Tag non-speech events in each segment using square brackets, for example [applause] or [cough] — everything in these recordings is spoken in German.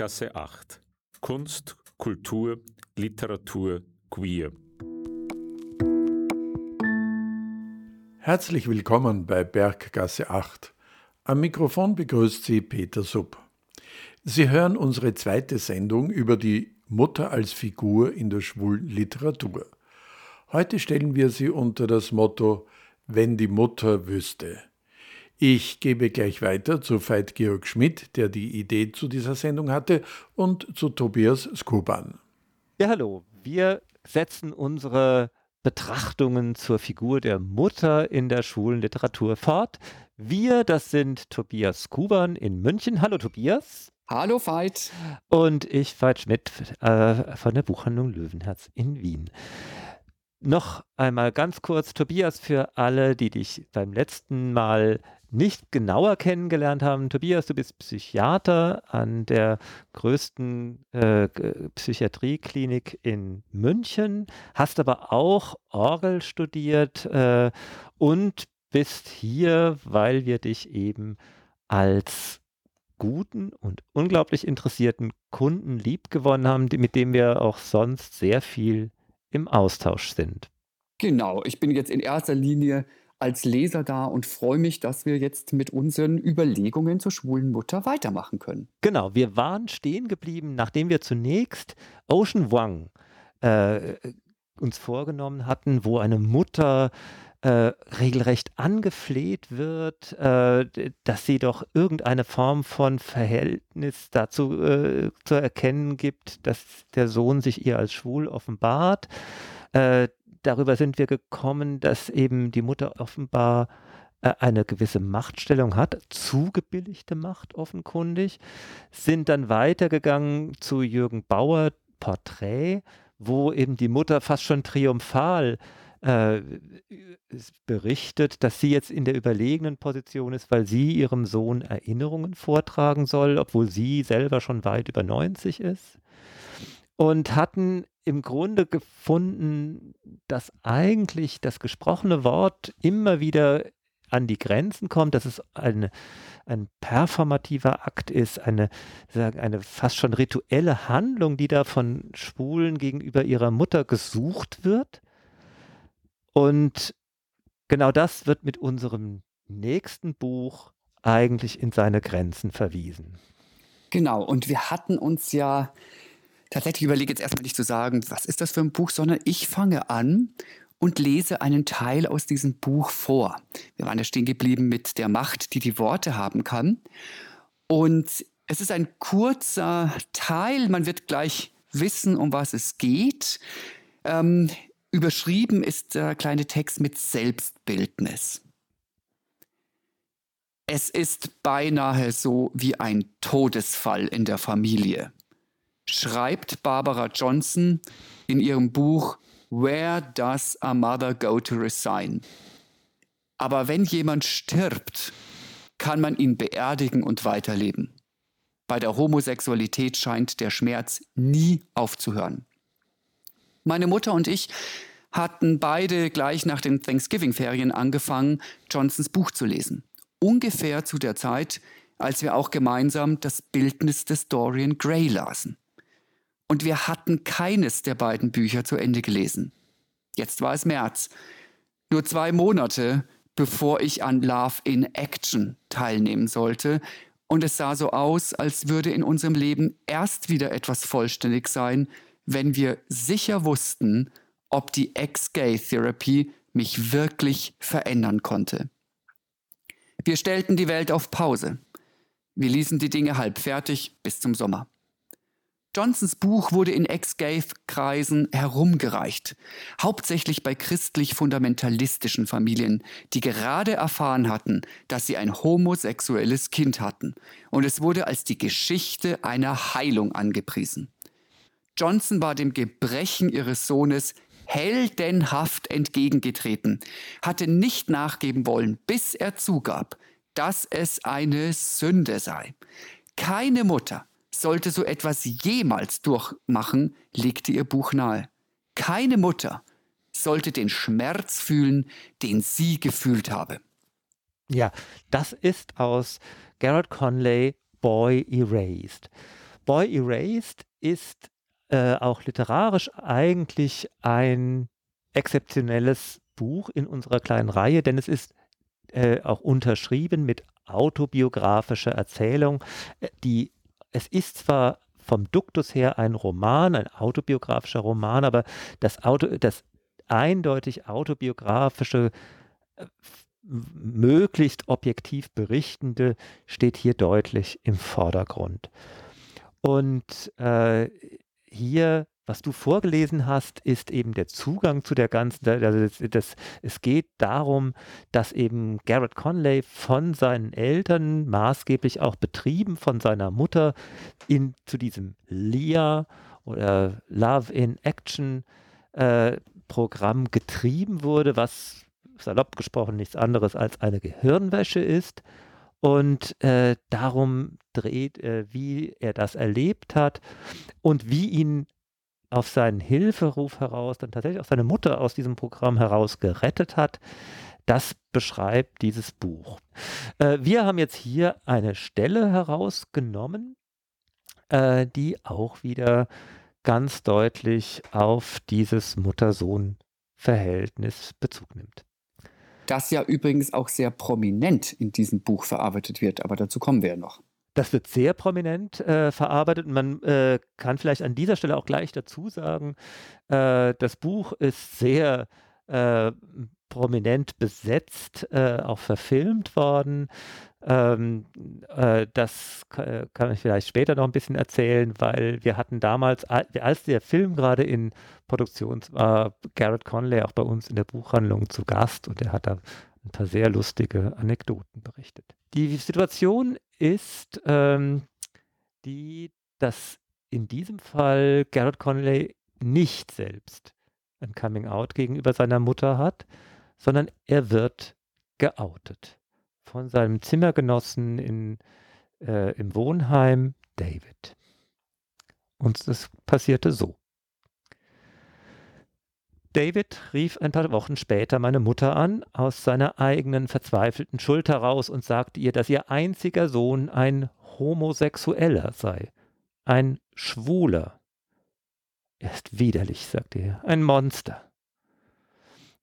Berggasse 8. Kunst, Kultur, Literatur, Queer. Herzlich willkommen bei Berggasse 8. Am Mikrofon begrüßt Sie Peter Supp. Sie hören unsere zweite Sendung über die Mutter als Figur in der schwulen Literatur. Heute stellen wir sie unter das Motto Wenn die Mutter wüsste. Ich gebe gleich weiter zu Veit Georg Schmidt, der die Idee zu dieser Sendung hatte, und zu Tobias Skuban. Ja, hallo. Wir setzen unsere Betrachtungen zur Figur der Mutter in der schwulen Literatur fort. Wir, das sind Tobias Skuban in München. Hallo Tobias. Hallo Veit. Und ich, Veit Schmidt, äh, von der Buchhandlung Löwenherz in Wien. Noch einmal ganz kurz, Tobias, für alle, die dich beim letzten Mal nicht genauer kennengelernt haben. Tobias, du bist Psychiater an der größten äh, Psychiatrieklinik in München, hast aber auch Orgel studiert äh, und bist hier, weil wir dich eben als guten und unglaublich interessierten Kunden liebgewonnen haben, mit dem wir auch sonst sehr viel im Austausch sind. Genau, ich bin jetzt in erster Linie als Leser da und freue mich, dass wir jetzt mit unseren Überlegungen zur schwulen Mutter weitermachen können. Genau, wir waren stehen geblieben, nachdem wir zunächst Ocean Wang äh, uns vorgenommen hatten, wo eine Mutter äh, regelrecht angefleht wird, äh, dass sie doch irgendeine Form von Verhältnis dazu äh, zu erkennen gibt, dass der Sohn sich ihr als schwul offenbart. Äh, darüber sind wir gekommen, dass eben die Mutter offenbar äh, eine gewisse Machtstellung hat, zugebilligte Macht offenkundig, sind dann weitergegangen zu Jürgen Bauer Porträt, wo eben die Mutter fast schon triumphal äh, berichtet, dass sie jetzt in der überlegenen Position ist, weil sie ihrem Sohn Erinnerungen vortragen soll, obwohl sie selber schon weit über 90 ist. Und hatten im Grunde gefunden, dass eigentlich das gesprochene Wort immer wieder an die Grenzen kommt, dass es eine, ein performativer Akt ist, eine, eine fast schon rituelle Handlung, die da von Schwulen gegenüber ihrer Mutter gesucht wird und genau das wird mit unserem nächsten Buch eigentlich in seine Grenzen verwiesen. Genau, und wir hatten uns ja tatsächlich überlegt, jetzt erstmal nicht zu sagen, was ist das für ein Buch, sondern ich fange an und lese einen Teil aus diesem Buch vor. Wir waren ja stehen geblieben mit der Macht, die die Worte haben kann. Und es ist ein kurzer Teil, man wird gleich wissen, um was es geht. Ähm, Überschrieben ist der kleine Text mit Selbstbildnis. Es ist beinahe so wie ein Todesfall in der Familie, schreibt Barbara Johnson in ihrem Buch Where Does a Mother Go to Resign? Aber wenn jemand stirbt, kann man ihn beerdigen und weiterleben. Bei der Homosexualität scheint der Schmerz nie aufzuhören. Meine Mutter und ich hatten beide gleich nach den Thanksgiving-Ferien angefangen, Johnsons Buch zu lesen. Ungefähr zu der Zeit, als wir auch gemeinsam das Bildnis des Dorian Gray lasen. Und wir hatten keines der beiden Bücher zu Ende gelesen. Jetzt war es März. Nur zwei Monate, bevor ich an Love in Action teilnehmen sollte. Und es sah so aus, als würde in unserem Leben erst wieder etwas vollständig sein, wenn wir sicher wussten, ob die Ex-Gay-Therapy mich wirklich verändern konnte. Wir stellten die Welt auf Pause. Wir ließen die Dinge halb fertig bis zum Sommer. Johnsons Buch wurde in Ex-Gay-Kreisen herumgereicht, hauptsächlich bei christlich-fundamentalistischen Familien, die gerade erfahren hatten, dass sie ein homosexuelles Kind hatten, und es wurde als die Geschichte einer Heilung angepriesen. Johnson war dem Gebrechen ihres Sohnes heldenhaft entgegengetreten, hatte nicht nachgeben wollen, bis er zugab, dass es eine Sünde sei. Keine Mutter sollte so etwas jemals durchmachen, legte ihr Buch nahe. Keine Mutter sollte den Schmerz fühlen, den sie gefühlt habe. Ja, das ist aus Gerard Conley Boy Erased. Boy Erased ist äh, auch literarisch eigentlich ein exzeptionelles Buch in unserer kleinen Reihe, denn es ist äh, auch unterschrieben mit autobiografischer Erzählung. Äh, die, es ist zwar vom Duktus her ein Roman, ein autobiografischer Roman, aber das, Auto, das eindeutig autobiografische, äh, möglichst objektiv berichtende steht hier deutlich im Vordergrund. Und äh, hier was du vorgelesen hast, ist eben der Zugang zu der ganzen, also das, das, es geht darum, dass eben Garrett Conley von seinen Eltern, maßgeblich auch betrieben von seiner Mutter, in, zu diesem LIA oder Love in Action äh, Programm getrieben wurde, was salopp gesprochen nichts anderes als eine Gehirnwäsche ist. Und äh, darum dreht, äh, wie er das erlebt hat und wie ihn auf seinen Hilferuf heraus dann tatsächlich auch seine Mutter aus diesem Programm heraus gerettet hat. Das beschreibt dieses Buch. Äh, wir haben jetzt hier eine Stelle herausgenommen, äh, die auch wieder ganz deutlich auf dieses Mutter-Sohn-Verhältnis Bezug nimmt. Das ja übrigens auch sehr prominent in diesem Buch verarbeitet wird, aber dazu kommen wir ja noch. Das wird sehr prominent äh, verarbeitet und man äh, kann vielleicht an dieser Stelle auch gleich dazu sagen, äh, das Buch ist sehr äh, prominent besetzt, äh, auch verfilmt worden. Ähm, äh, das kann ich vielleicht später noch ein bisschen erzählen, weil wir hatten damals, als der Film gerade in Produktion war, Garrett Conley auch bei uns in der Buchhandlung zu Gast und er hat da ein paar sehr lustige Anekdoten berichtet. Die Situation ist ähm, die, dass in diesem Fall Garrett Conley nicht selbst ein Coming-out gegenüber seiner Mutter hat, sondern er wird geoutet von seinem Zimmergenossen in, äh, im Wohnheim David. Und das passierte so. David rief ein paar Wochen später meine Mutter an, aus seiner eigenen verzweifelten Schuld heraus und sagte ihr, dass ihr einziger Sohn ein Homosexueller sei, ein Schwuler. Er ist widerlich, sagte er, ein Monster.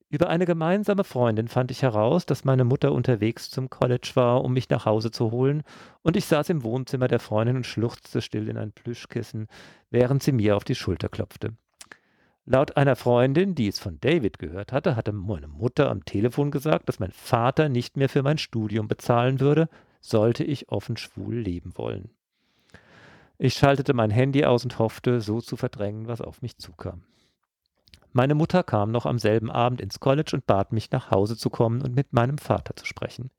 Über eine gemeinsame Freundin fand ich heraus, dass meine Mutter unterwegs zum College war, um mich nach Hause zu holen, und ich saß im Wohnzimmer der Freundin und schluchzte still in ein Plüschkissen, während sie mir auf die Schulter klopfte. Laut einer Freundin, die es von David gehört hatte, hatte meine Mutter am Telefon gesagt, dass mein Vater nicht mehr für mein Studium bezahlen würde, sollte ich offen schwul leben wollen. Ich schaltete mein Handy aus und hoffte, so zu verdrängen, was auf mich zukam. Meine Mutter kam noch am selben Abend ins College und bat mich, nach Hause zu kommen und mit meinem Vater zu sprechen.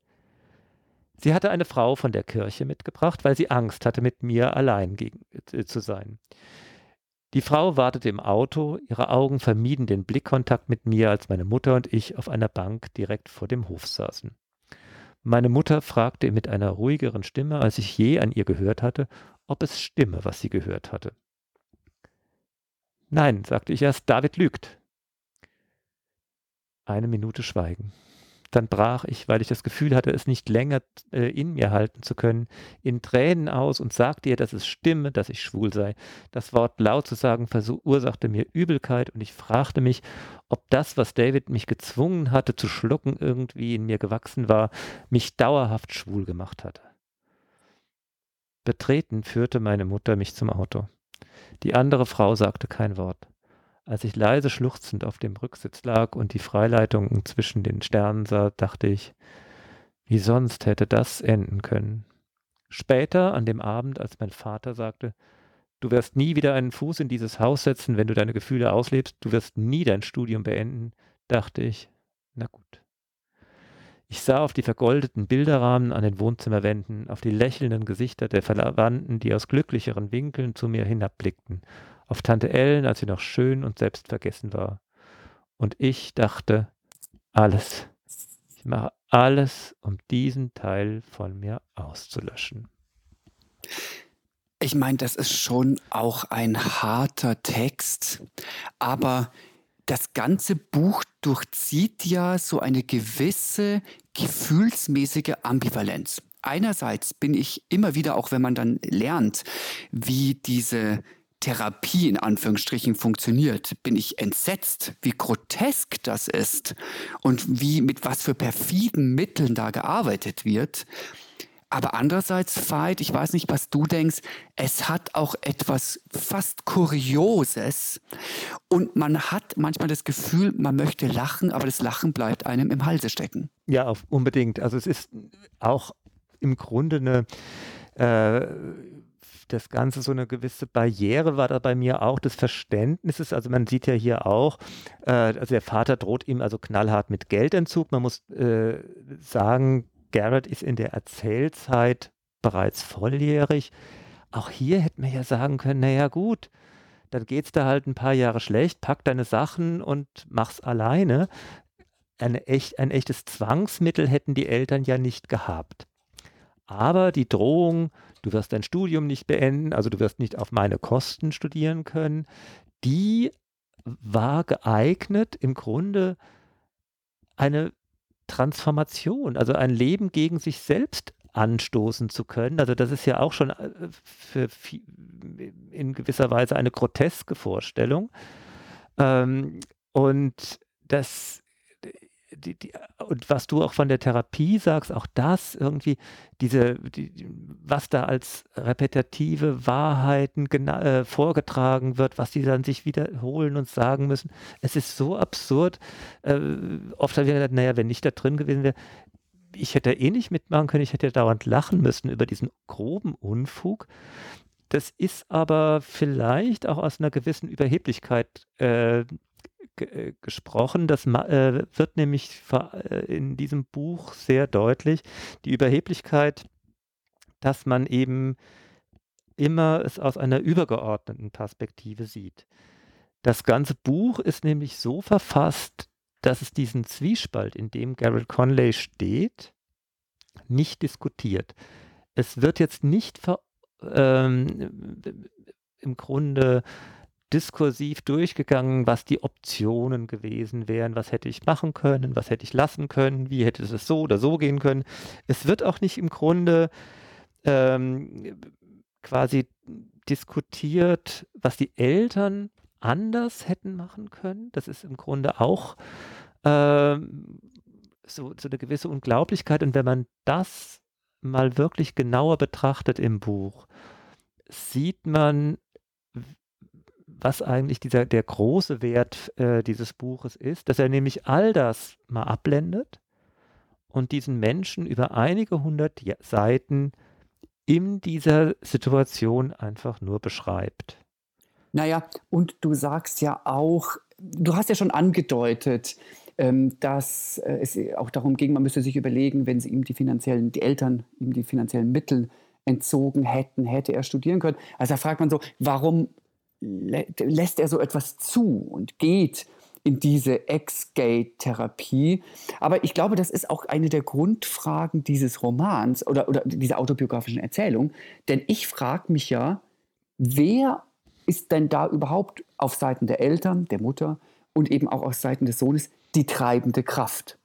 Sie hatte eine Frau von der Kirche mitgebracht, weil sie Angst hatte, mit mir allein äh, zu sein. Die Frau wartete im Auto, ihre Augen vermieden den Blickkontakt mit mir, als meine Mutter und ich auf einer Bank direkt vor dem Hof saßen. Meine Mutter fragte mit einer ruhigeren Stimme, als ich je an ihr gehört hatte, ob es stimme, was sie gehört hatte. Nein, sagte ich erst, David lügt. Eine Minute Schweigen. Dann brach ich, weil ich das Gefühl hatte, es nicht länger äh, in mir halten zu können, in Tränen aus und sagte ihr, dass es stimme, dass ich schwul sei. Das Wort laut zu sagen verursachte mir Übelkeit und ich fragte mich, ob das, was David mich gezwungen hatte zu schlucken, irgendwie in mir gewachsen war, mich dauerhaft schwul gemacht hatte. Betreten führte meine Mutter mich zum Auto. Die andere Frau sagte kein Wort. Als ich leise schluchzend auf dem Rücksitz lag und die Freileitungen zwischen den Sternen sah, dachte ich, wie sonst hätte das enden können. Später, an dem Abend, als mein Vater sagte, du wirst nie wieder einen Fuß in dieses Haus setzen, wenn du deine Gefühle auslebst, du wirst nie dein Studium beenden, dachte ich, na gut. Ich sah auf die vergoldeten Bilderrahmen an den Wohnzimmerwänden, auf die lächelnden Gesichter der Verwandten, die aus glücklicheren Winkeln zu mir hinabblickten, auf Tante Ellen, als sie noch schön und selbstvergessen war. Und ich dachte, alles. Ich mache alles, um diesen Teil von mir auszulöschen. Ich meine, das ist schon auch ein harter Text, aber das ganze Buch durchzieht ja so eine gewisse gefühlsmäßige Ambivalenz. einerseits bin ich immer wieder, auch wenn man dann lernt, wie diese Therapie in Anführungsstrichen funktioniert, bin ich entsetzt, wie grotesk das ist und wie mit was für perfiden Mitteln da gearbeitet wird. Aber andererseits, Veit, ich weiß nicht, was du denkst, es hat auch etwas fast Kurioses und man hat manchmal das Gefühl, man möchte lachen, aber das Lachen bleibt einem im Halse stecken. Ja, unbedingt. Also es ist auch im Grunde eine äh, das Ganze so eine gewisse Barriere war da bei mir auch des Verständnisses. Also man sieht ja hier auch, äh, also der Vater droht ihm also knallhart mit Geldentzug. Man muss äh, sagen, Garrett ist in der Erzählzeit bereits volljährig. Auch hier hätte man ja sagen können, naja gut, dann geht es da halt ein paar Jahre schlecht, pack deine Sachen und mach's alleine. Eine echt, ein echtes Zwangsmittel hätten die Eltern ja nicht gehabt. Aber die Drohung, du wirst dein Studium nicht beenden, also du wirst nicht auf meine Kosten studieren können, die war geeignet, im Grunde eine Transformation, also ein Leben gegen sich selbst anstoßen zu können. Also das ist ja auch schon äh, für, in gewisser Weise eine groteske Vorstellung. Ähm, und das die, die, und was du auch von der Therapie sagst, auch das irgendwie, diese, die, was da als repetitive Wahrheiten äh, vorgetragen wird, was die dann sich wiederholen und sagen müssen, es ist so absurd. Äh, oft habe ich gedacht, naja, wenn ich da drin gewesen wäre, ich hätte eh nicht mitmachen können, ich hätte dauernd lachen müssen über diesen groben Unfug. Das ist aber vielleicht auch aus einer gewissen Überheblichkeit äh, gesprochen. Das äh, wird nämlich äh, in diesem Buch sehr deutlich. Die Überheblichkeit, dass man eben immer es aus einer übergeordneten Perspektive sieht. Das ganze Buch ist nämlich so verfasst, dass es diesen Zwiespalt, in dem Garrett Conley steht, nicht diskutiert. Es wird jetzt nicht ähm, im Grunde diskursiv durchgegangen, was die Optionen gewesen wären, was hätte ich machen können, was hätte ich lassen können, wie hätte es so oder so gehen können. Es wird auch nicht im Grunde ähm, quasi diskutiert, was die Eltern anders hätten machen können. Das ist im Grunde auch ähm, so, so eine gewisse Unglaublichkeit. Und wenn man das mal wirklich genauer betrachtet im Buch, sieht man, was eigentlich dieser, der große Wert äh, dieses Buches ist, dass er nämlich all das mal abblendet und diesen Menschen über einige hundert Seiten in dieser Situation einfach nur beschreibt. Naja, und du sagst ja auch, du hast ja schon angedeutet, ähm, dass äh, es auch darum ging, man müsste sich überlegen, wenn sie ihm die finanziellen, die Eltern ihm die finanziellen Mittel entzogen hätten, hätte er studieren können. Also da fragt man so, warum lässt er so etwas zu und geht in diese Ex-Gay-Therapie. Aber ich glaube, das ist auch eine der Grundfragen dieses Romans oder, oder dieser autobiografischen Erzählung. Denn ich frage mich ja, wer ist denn da überhaupt auf Seiten der Eltern, der Mutter und eben auch auf Seiten des Sohnes die treibende Kraft?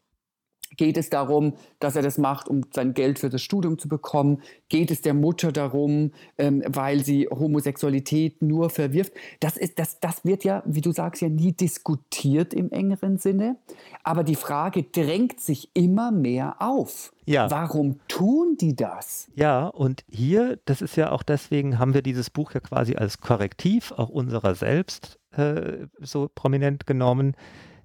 Geht es darum, dass er das macht, um sein Geld für das Studium zu bekommen? Geht es der Mutter darum, ähm, weil sie Homosexualität nur verwirft? Das, ist, das, das wird ja, wie du sagst, ja nie diskutiert im engeren Sinne. Aber die Frage drängt sich immer mehr auf. Ja. Warum tun die das? Ja, und hier, das ist ja auch deswegen, haben wir dieses Buch ja quasi als Korrektiv auch unserer selbst äh, so prominent genommen,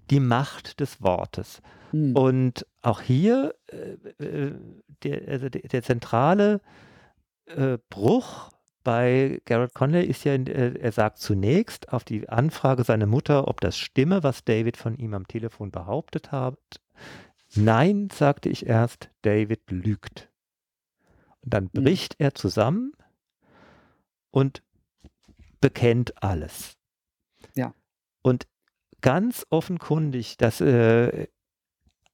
die Macht des Wortes. Hm. Und auch hier, äh, äh, der, also der, der zentrale äh, Bruch bei Garrett Conley ist ja, äh, er sagt zunächst auf die Anfrage seiner Mutter, ob das stimme, was David von ihm am Telefon behauptet hat. Nein, sagte ich erst, David lügt. Und dann hm. bricht er zusammen und bekennt alles. Ja. Und ganz offenkundig, dass äh,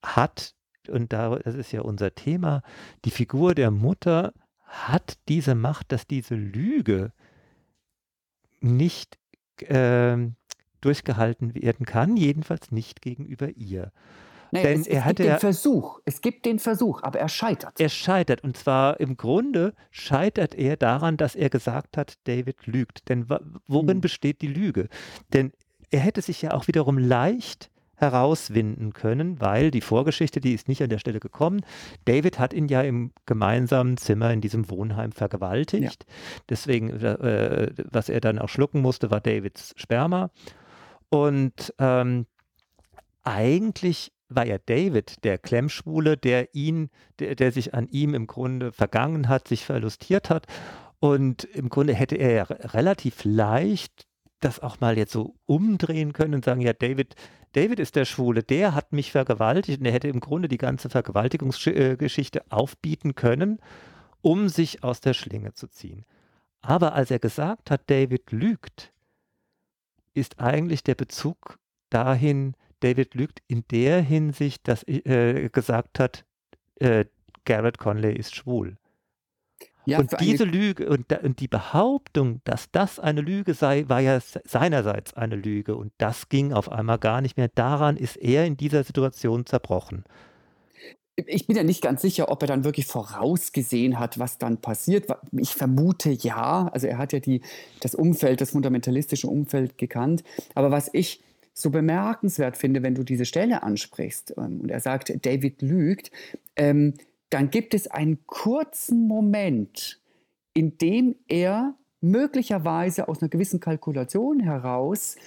hat, und da, das ist ja unser Thema, die Figur der Mutter hat diese Macht, dass diese Lüge nicht äh, durchgehalten werden kann, jedenfalls nicht gegenüber ihr. Naja, Denn es, es er gibt den Versuch, es gibt den Versuch, aber er scheitert. Er scheitert und zwar im Grunde scheitert er daran, dass er gesagt hat, David lügt. Denn worin hm. besteht die Lüge? Denn er hätte sich ja auch wiederum leicht herauswinden können, weil die Vorgeschichte, die ist nicht an der Stelle gekommen. David hat ihn ja im gemeinsamen Zimmer in diesem Wohnheim vergewaltigt. Ja. Deswegen, äh, was er dann auch schlucken musste, war Davids Sperma. Und ähm, eigentlich war ja David der Klemmschwule, der ihn, der, der sich an ihm im Grunde vergangen hat, sich verlustiert hat. Und im Grunde hätte er ja relativ leicht das auch mal jetzt so umdrehen können und sagen, ja, David, David ist der Schwule, der hat mich vergewaltigt und er hätte im Grunde die ganze Vergewaltigungsgeschichte aufbieten können, um sich aus der Schlinge zu ziehen. Aber als er gesagt hat, David lügt, ist eigentlich der Bezug dahin, David lügt in der Hinsicht, dass er äh, gesagt hat, äh, Garrett Conley ist schwul. Ja, und diese Lüge und, und, die Behauptung, dass das eine Lüge sei, war ja seinerseits eine Lüge. Und das ging auf einmal gar nicht mehr. Daran ist er in dieser Situation zerbrochen. Ich bin ja nicht ganz sicher, ob er dann wirklich vorausgesehen hat, was dann passiert. Ich vermute ja. Also er hat ja die, das Umfeld, das fundamentalistische Umfeld gekannt. Aber was ich so bemerkenswert finde, wenn du diese Stelle ansprichst ähm, und er sagt, David lügt, ähm, dann gibt es einen kurzen Moment, in dem er möglicherweise aus einer gewissen Kalkulation heraus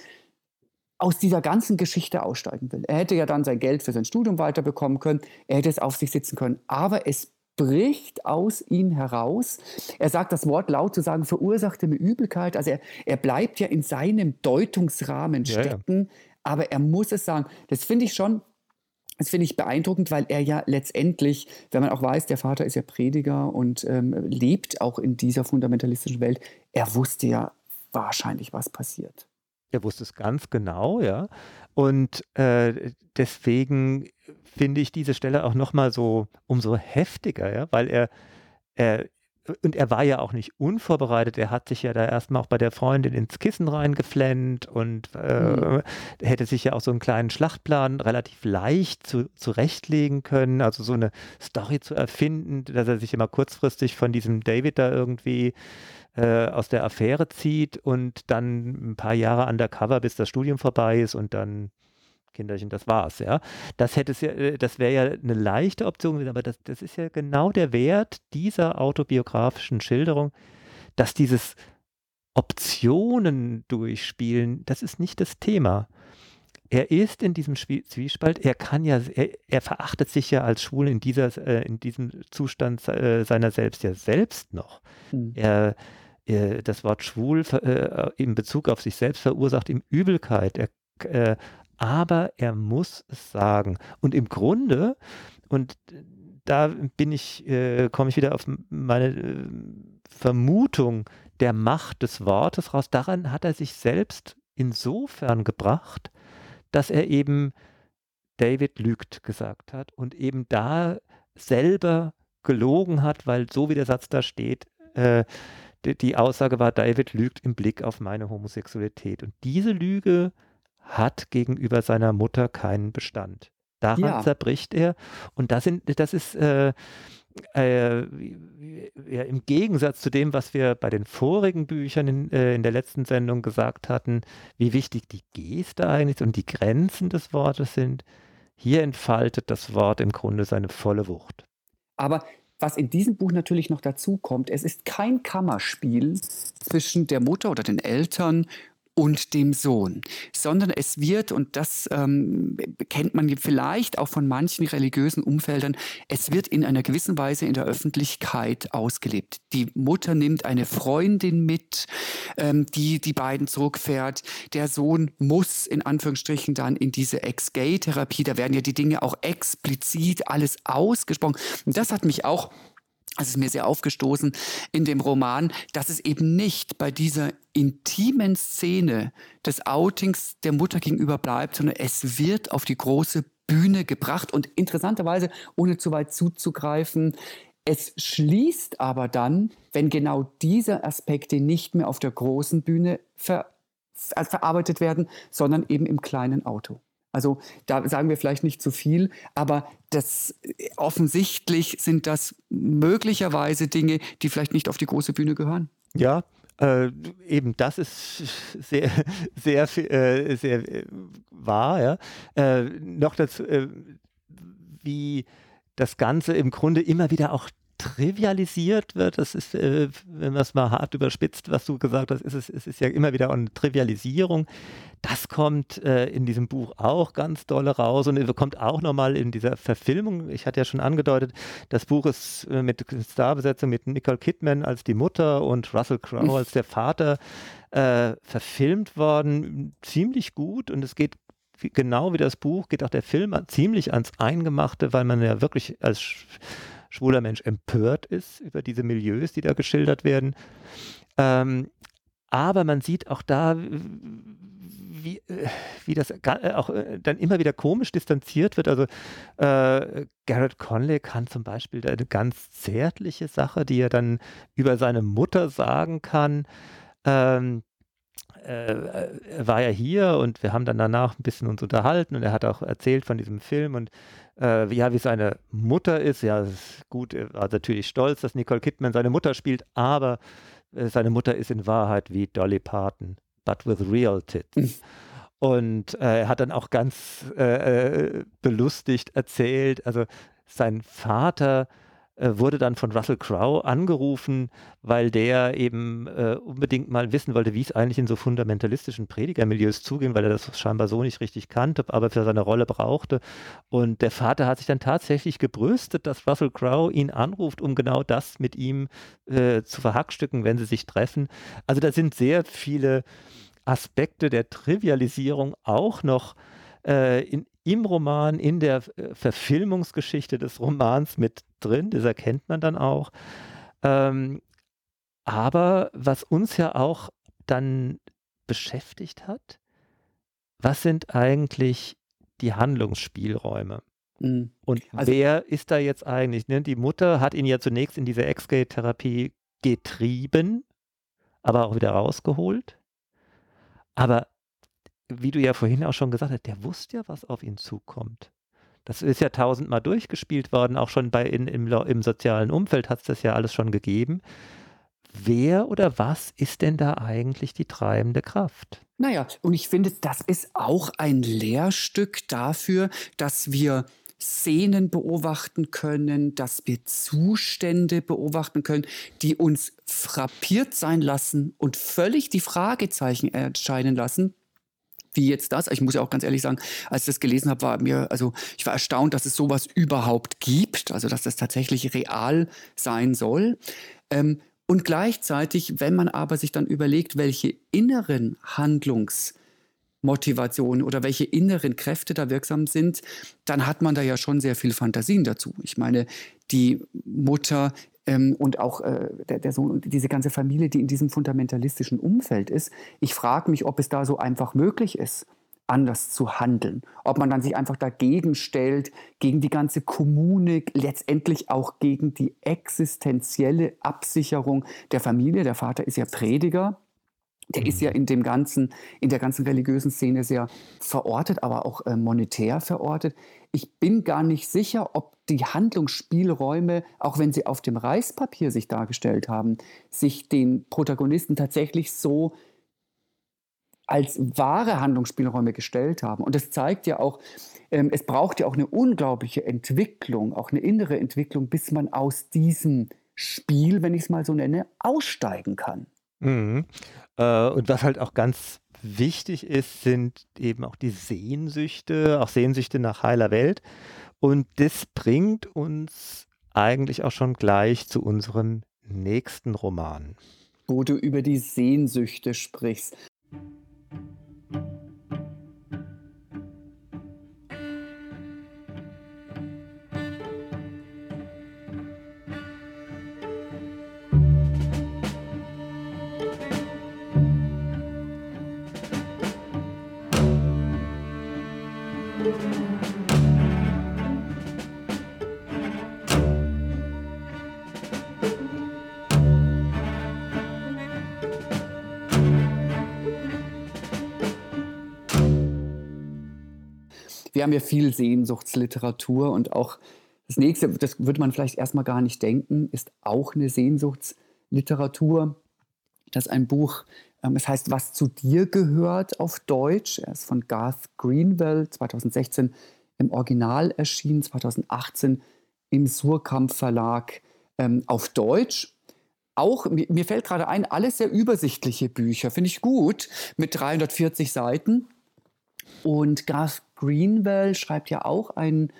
aus dieser ganzen Geschichte aussteigen will. Er hätte ja dann sein Geld für sein Studium weiterbekommen können, er hätte es auf sich sitzen können, aber es bricht aus ihm heraus. Er sagt das Wort laut zu sagen, verursachte mir Übelkeit. Also er, er bleibt ja in seinem Deutungsrahmen stecken, ja, ja. aber er muss es sagen. Das finde ich schon das finde ich beeindruckend, weil er ja letztendlich, wenn man auch weiß, der Vater ist ja Prediger und ähm, lebt auch in dieser fundamentalistischen Welt, er wusste ja wahrscheinlich, was passiert. Er wusste es ganz genau, ja. Und äh, deswegen finde ich diese Stelle auch nochmal so umso heftiger, ja, weil er, er und er war ja auch nicht unvorbereitet. Er hat sich ja da erstmal auch bei der Freundin ins Kissen reingeflennt und äh, mhm. hätte sich ja auch so einen kleinen Schlachtplan relativ leicht zu, zurechtlegen können. Also so eine Story zu erfinden, dass er sich immer kurzfristig von diesem David da irgendwie äh, aus der Affäre zieht und dann ein paar Jahre undercover, bis das Studium vorbei ist und dann Kinderchen, das war's, ja. Das hätte es ja, äh, das wäre ja eine leichte Option gewesen, aber das, das ist ja genau der Wert dieser autobiografischen Schilderung, dass dieses Optionen durchspielen, das ist nicht das Thema. Er ist in diesem Spiel, Zwiespalt, er kann ja, er, er, verachtet sich ja als Schwul in, dieser, äh, in diesem Zustand äh, seiner selbst ja selbst noch. Mhm. Er, er, das Wort schwul äh, in Bezug auf sich selbst verursacht ihm Übelkeit. Er, äh, aber er muss es sagen. Und im Grunde, und da bin ich, äh, komme ich wieder auf meine äh, Vermutung der Macht des Wortes raus. Daran hat er sich selbst insofern gebracht, dass er eben David lügt gesagt hat und eben da selber gelogen hat, weil so wie der Satz da steht, äh, die, die Aussage war, David lügt im Blick auf meine Homosexualität. Und diese Lüge hat gegenüber seiner Mutter keinen Bestand. Daran ja. zerbricht er. Und das, sind, das ist äh, äh, ja, im Gegensatz zu dem, was wir bei den vorigen Büchern in, äh, in der letzten Sendung gesagt hatten, wie wichtig die Geste eigentlich und die Grenzen des Wortes sind. Hier entfaltet das Wort im Grunde seine volle Wucht. Aber was in diesem Buch natürlich noch dazu kommt, es ist kein Kammerspiel zwischen der Mutter oder den Eltern und dem Sohn, sondern es wird, und das ähm, kennt man vielleicht auch von manchen religiösen Umfeldern, es wird in einer gewissen Weise in der Öffentlichkeit ausgelebt. Die Mutter nimmt eine Freundin mit, ähm, die die beiden zurückfährt. Der Sohn muss in Anführungsstrichen dann in diese Ex-Gay-Therapie, da werden ja die Dinge auch explizit alles ausgesprochen. Und das hat mich auch es ist mir sehr aufgestoßen in dem Roman, dass es eben nicht bei dieser intimen Szene des Outings der Mutter gegenüber bleibt, sondern es wird auf die große Bühne gebracht und interessanterweise, ohne zu weit zuzugreifen, es schließt aber dann, wenn genau diese Aspekte nicht mehr auf der großen Bühne ver, ver verarbeitet werden, sondern eben im kleinen Auto. Also da sagen wir vielleicht nicht zu viel, aber das offensichtlich sind das möglicherweise Dinge, die vielleicht nicht auf die große Bühne gehören. Ja, äh, eben das ist sehr, sehr, äh, sehr äh, wahr. Ja. Äh, noch dazu, äh, wie das Ganze im Grunde immer wieder auch trivialisiert wird. Das ist, äh, wenn man es mal hart überspitzt, was du gesagt hast, ist es, es ist ja immer wieder eine Trivialisierung. Das kommt äh, in diesem Buch auch ganz doll raus und kommt auch nochmal in dieser Verfilmung. Ich hatte ja schon angedeutet, das Buch ist äh, mit Starbesetzung mit Nicole Kidman als die Mutter und Russell Crowe als der Vater äh, verfilmt worden. Ziemlich gut und es geht genau wie das Buch, geht auch der Film ziemlich ans Eingemachte, weil man ja wirklich als schwuler Mensch empört ist über diese Milieus, die da geschildert werden. Ähm, aber man sieht auch da, wie, wie das äh, auch äh, dann immer wieder komisch distanziert wird. Also äh, Garrett Conley kann zum Beispiel eine ganz zärtliche Sache, die er dann über seine Mutter sagen kann. Ähm, äh, er war ja hier und wir haben dann danach ein bisschen uns unterhalten und er hat auch erzählt von diesem Film und äh, ja, wie seine Mutter ist. Ja, ist gut, er war natürlich stolz, dass Nicole Kidman seine Mutter spielt, aber äh, seine Mutter ist in Wahrheit wie Dolly Parton, but with real tits. Mhm. Und äh, er hat dann auch ganz äh, äh, belustigt erzählt, also sein Vater äh, wurde dann von Russell Crowe angerufen, weil der eben äh, unbedingt mal wissen wollte, wie es eigentlich in so fundamentalistischen Predigermilieus zugeht, weil er das scheinbar so nicht richtig kannte, aber für seine Rolle brauchte. Und der Vater hat sich dann tatsächlich gebrüstet, dass Russell Crowe ihn anruft, um genau das mit ihm äh, zu verhackstücken, wenn sie sich treffen. Also da sind sehr viele Aspekte der Trivialisierung auch noch äh, in, im Roman, in der äh, Verfilmungsgeschichte des Romans mit drin. Das erkennt man dann auch. Ähm, aber was uns ja auch dann beschäftigt hat, was sind eigentlich die Handlungsspielräume? Mhm. Und also, wer ist da jetzt eigentlich? Ne? Die Mutter hat ihn ja zunächst in diese Ex-Gay-Therapie getrieben, aber auch wieder rausgeholt. Aber wie du ja vorhin auch schon gesagt hast, der wusste ja, was auf ihn zukommt. Das ist ja tausendmal durchgespielt worden, auch schon bei in, im, im sozialen Umfeld hat es das ja alles schon gegeben. Wer oder was ist denn da eigentlich die treibende Kraft? Naja, und ich finde, das ist auch ein Lehrstück dafür, dass wir Szenen beobachten können, dass wir Zustände beobachten können, die uns frappiert sein lassen und völlig die Fragezeichen erscheinen lassen, wie jetzt das. Ich muss ja auch ganz ehrlich sagen, als ich das gelesen habe, war mir, also ich war erstaunt, dass es sowas überhaupt gibt, also dass das tatsächlich real sein soll. Ähm, und gleichzeitig, wenn man aber sich dann überlegt, welche inneren Handlungsmotivationen oder welche inneren Kräfte da wirksam sind, dann hat man da ja schon sehr viel Fantasien dazu. Ich meine, die Mutter ähm, und auch äh, der, der Sohn und diese ganze Familie, die in diesem fundamentalistischen Umfeld ist. Ich frage mich, ob es da so einfach möglich ist anders zu handeln. Ob man dann sich einfach dagegen stellt, gegen die ganze Kommune, letztendlich auch gegen die existenzielle Absicherung der Familie. Der Vater ist ja Prediger. Der ist ja mhm. in dem ganzen, in der ganzen religiösen Szene sehr verortet, aber auch äh, monetär verortet. Ich bin gar nicht sicher, ob die Handlungsspielräume, auch wenn sie auf dem Reißpapier sich dargestellt haben, sich den Protagonisten tatsächlich so als wahre Handlungsspielräume gestellt haben. Und das zeigt ja auch, ähm, es braucht ja auch eine unglaubliche Entwicklung, auch eine innere Entwicklung, bis man aus diesem Spiel, wenn ich es mal so nenne, aussteigen kann. Mhm. Äh, und was halt auch ganz wichtig ist, sind eben auch die Sehnsüchte, auch Sehnsüchte nach heiler Welt. Und das bringt uns eigentlich auch schon gleich zu unserem nächsten Roman. Wo du über die Sehnsüchte sprichst. Wir haben ja viel Sehnsuchtsliteratur und auch das nächste, das würde man vielleicht erstmal gar nicht denken, ist auch eine Sehnsuchtsliteratur. Das ist ein Buch, ähm, es heißt Was zu dir gehört auf Deutsch. Er ist von Garth Greenwell 2016 im Original erschienen, 2018 im Surkamp Verlag ähm, auf Deutsch. Auch, mir, fällt gerade ein, alles sehr übersichtliche Bücher, finde ich gut, mit 340 Seiten. Und Garth Greenwell schreibt ja auch einen,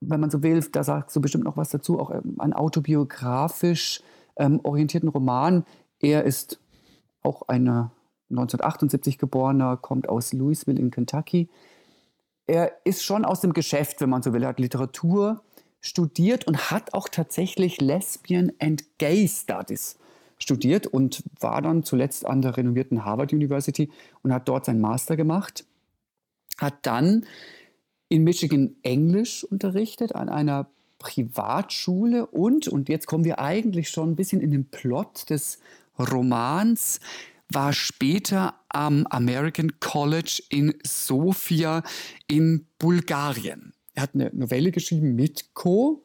wenn man so will, da sagst du bestimmt noch was dazu, auch ähm, einen autobiografisch ähm, orientierten Roman. Er ist auch ein 1978 geborener, kommt aus Louisville in Kentucky. Er ist schon aus dem Geschäft, wenn man so will. Hat Literatur studiert und hat auch tatsächlich Lesbian and Gay Studies studiert und war dann zuletzt an der renommierten Harvard University und hat dort seinen Master gemacht. Hat dann in Michigan Englisch unterrichtet an einer Privatschule und, und jetzt kommen wir eigentlich schon ein bisschen in den Plot des Romans, war später am American College in Sofia in Bulgarien. Er hat eine Novelle geschrieben, Mitko.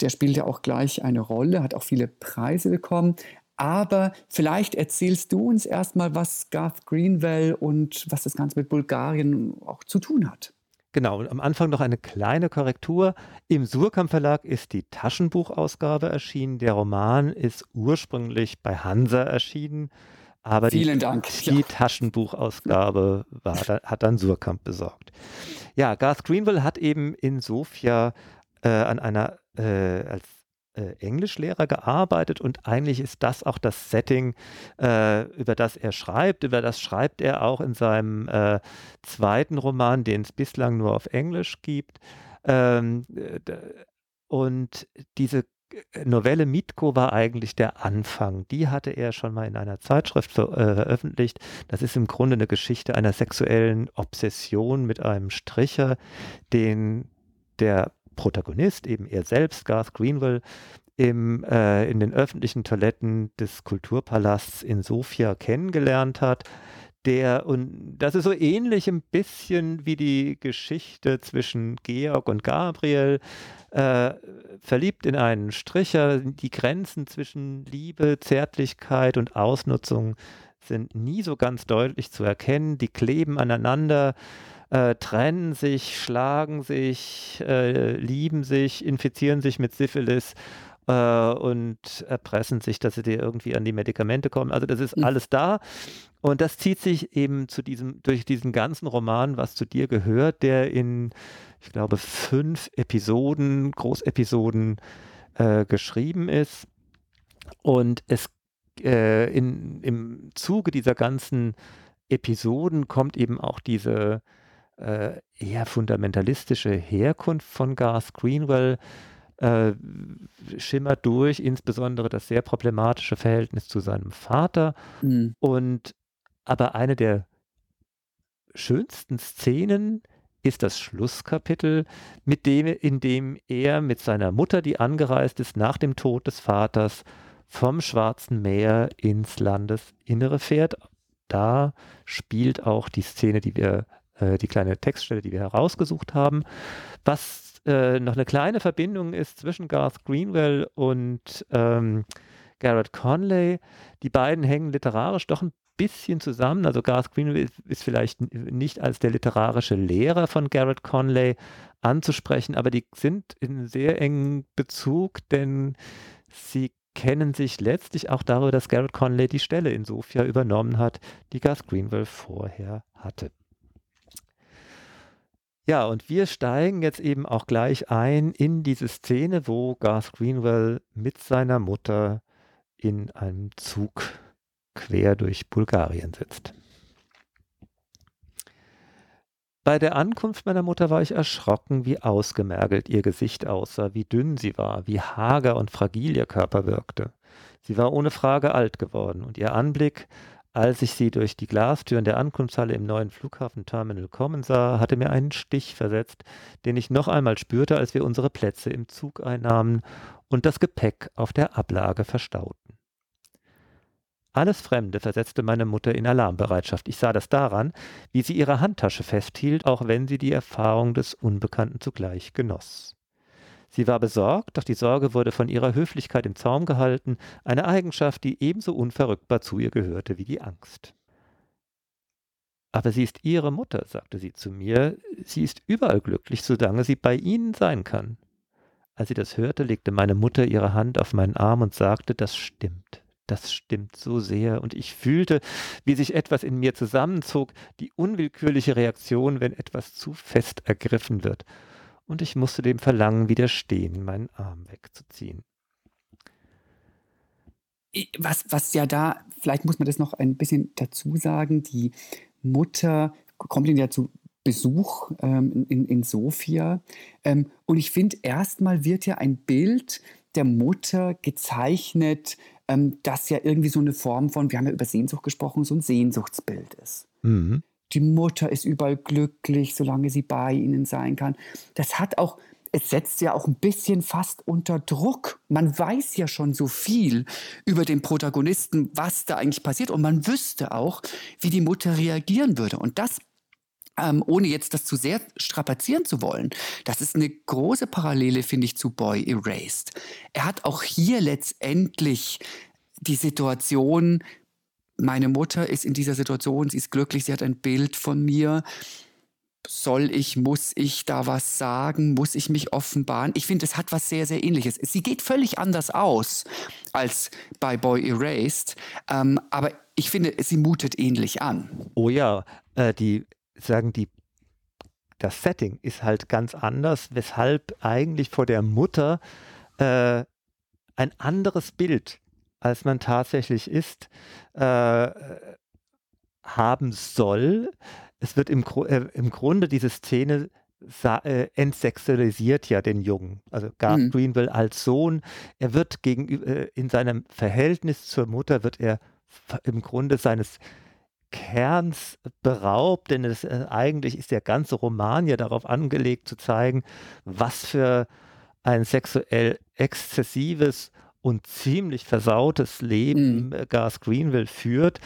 Der spielt ja auch gleich eine Rolle, hat auch viele Preise bekommen. Aber vielleicht erzählst du uns erstmal, was Garth Greenwell und was das Ganze mit Bulgarien auch zu tun hat. Genau, am Anfang noch eine kleine Korrektur. Im Surkamp Verlag ist die Taschenbuchausgabe erschienen. Der Roman ist ursprünglich bei Hansa erschienen, aber Vielen die, Dank. die ja. Taschenbuchausgabe war, hat dann Surkamp besorgt. Ja, Garth Greenwell hat eben in Sofia äh, an einer äh, als Englischlehrer gearbeitet und eigentlich ist das auch das Setting, äh, über das er schreibt. Über das schreibt er auch in seinem äh, zweiten Roman, den es bislang nur auf Englisch gibt. Ähm, und diese Novelle Mitko war eigentlich der Anfang. Die hatte er schon mal in einer Zeitschrift ver äh, veröffentlicht. Das ist im Grunde eine Geschichte einer sexuellen Obsession mit einem Stricher, den der Protagonist, eben er selbst, Garth Greenwell, im, äh, in den öffentlichen Toiletten des Kulturpalasts in Sofia kennengelernt hat. Der, und das ist so ähnlich ein bisschen wie die Geschichte zwischen Georg und Gabriel. Äh, verliebt in einen Stricher. Die Grenzen zwischen Liebe, Zärtlichkeit und Ausnutzung sind nie so ganz deutlich zu erkennen. Die kleben aneinander äh, trennen sich, schlagen sich, äh, lieben sich, infizieren sich mit Syphilis äh, und erpressen sich, dass sie dir irgendwie an die Medikamente kommen. Also das ist mhm. alles da. Und das zieht sich eben zu diesem, durch diesen ganzen Roman, was zu dir gehört, der in, ich glaube, fünf Episoden, Großepisoden äh, geschrieben ist. Und es äh, in, im Zuge dieser ganzen Episoden kommt eben auch diese äh, eher fundamentalistische Herkunft von Garth Greenwell äh, schimmert durch, insbesondere das sehr problematische Verhältnis zu seinem Vater. Mhm. Und aber eine der schönsten Szenen ist das Schlusskapitel, mit dem, in dem er mit seiner Mutter, die angereist ist nach dem Tod des Vaters, vom Schwarzen Meer ins Landesinnere fährt. Da spielt auch die Szene, die wir äh, die kleine Textstelle, die wir herausgesucht haben. Was äh, noch eine kleine Verbindung ist zwischen Garth Greenwell und ähm, Garrett Conley. Die beiden hängen literarisch doch ein bisschen zusammen. Also Garth Greenwell ist, vielleicht nicht als der literarische Lehrer von Garrett Conley anzusprechen, aber die sind in sehr engen Bezug, denn sie kennen sich letztlich auch darüber, dass Garrett Conley die Stelle in Sofia übernommen hat, die Garth Greenwell vorher hatte. Ja, und wir steigen jetzt eben auch gleich ein in diese Szene, wo Garth Greenwell mit seiner Mutter in einem Zug quer durch Bulgarien sitzt. Bei der Ankunft meiner Mutter war ich erschrocken, wie ausgemergelt ihr Gesicht aussah, wie dünn sie war, wie hager und fragil ihr Körper wirkte. Sie war ohne Frage alt geworden, und ihr Anblick als ich sie durch die Glastüren der Ankunftshalle im neuen Flughafenterminal kommen sah, hatte mir einen Stich versetzt, den ich noch einmal spürte, als wir unsere Plätze im Zug einnahmen und das Gepäck auf der Ablage verstauten. Alles Fremde versetzte meine Mutter in Alarmbereitschaft. Ich sah das daran, wie sie ihre Handtasche festhielt, auch wenn sie die Erfahrung des Unbekannten zugleich genoss. Sie war besorgt, doch die Sorge wurde von ihrer Höflichkeit im Zaum gehalten, eine Eigenschaft, die ebenso unverrückbar zu ihr gehörte wie die Angst. Aber sie ist Ihre Mutter, sagte sie zu mir. Sie ist überall glücklich, solange sie bei Ihnen sein kann. Als sie das hörte, legte meine Mutter ihre Hand auf meinen Arm und sagte, das stimmt. Das stimmt so sehr. Und ich fühlte, wie sich etwas in mir zusammenzog, die unwillkürliche Reaktion, wenn etwas zu fest ergriffen wird. Und ich musste dem Verlangen widerstehen, meinen Arm wegzuziehen. Was, was ja da, vielleicht muss man das noch ein bisschen dazu sagen, die Mutter kommt ihn ja zu Besuch ähm, in, in Sofia. Ähm, und ich finde, erstmal wird ja ein Bild der Mutter gezeichnet, ähm, das ja irgendwie so eine Form von, wir haben ja über Sehnsucht gesprochen, so ein Sehnsuchtsbild ist. Mhm. Die Mutter ist überall glücklich, solange sie bei ihnen sein kann. Das hat auch es setzt ja auch ein bisschen fast unter Druck. Man weiß ja schon so viel über den Protagonisten, was da eigentlich passiert. Und man wüsste auch, wie die Mutter reagieren würde. Und das ähm, ohne jetzt das zu sehr strapazieren zu wollen, das ist eine große Parallele, finde ich, zu Boy Erased. Er hat auch hier letztendlich die Situation, meine Mutter ist in dieser Situation, sie ist glücklich, sie hat ein Bild von mir soll ich, muss ich da was sagen, muss ich mich offenbaren? Ich finde, es hat was sehr, sehr ähnliches. Sie geht völlig anders aus als bei Boy Erased, ähm, aber ich finde, sie mutet ähnlich an. Oh ja, äh, die sagen die das Setting ist halt ganz anders, weshalb eigentlich vor der Mutter äh, ein anderes Bild, als man tatsächlich ist, äh, haben soll es wird im, äh, im Grunde diese Szene äh, entsexualisiert ja den Jungen. Also Garth mhm. Greenville als Sohn, er wird gegenüber, äh, in seinem Verhältnis zur Mutter wird er im Grunde seines Kerns beraubt, denn es, äh, eigentlich ist der ganze Roman ja darauf angelegt zu zeigen, was für ein sexuell exzessives und ziemlich versautes Leben mhm. Garth Greenville führt.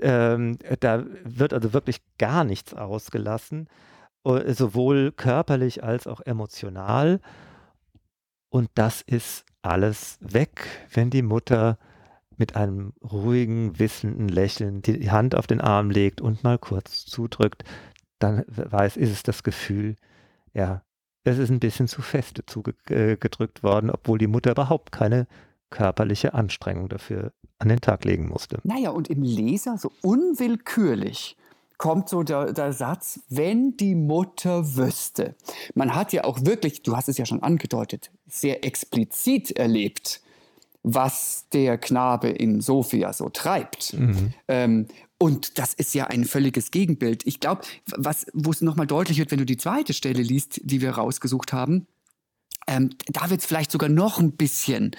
Ähm, da wird also wirklich gar nichts ausgelassen, äh, sowohl körperlich als auch emotional. Und das ist alles weg, wenn die Mutter mit einem ruhigen, wissenden Lächeln die Hand auf den Arm legt und mal kurz zudrückt, dann weiß, ist es das Gefühl, ja, es ist ein bisschen zu feste zugedrückt worden, obwohl die Mutter überhaupt keine körperliche Anstrengung dafür an den Tag legen musste. Naja, und im Leser so unwillkürlich kommt so der, der, Satz, wenn die Mutter wüsste. Man hat ja auch wirklich, du hast es ja schon angedeutet, sehr explizit erlebt, was der Knabe in Sofia so treibt. Mhm. Ähm, und das ist ja ein völliges Gegenbild. Ich glaube, wo es nochmal deutlich wird, wenn du die zweite Stelle liest, die wir rausgesucht haben, ähm, da wird es vielleicht sogar noch ein bisschen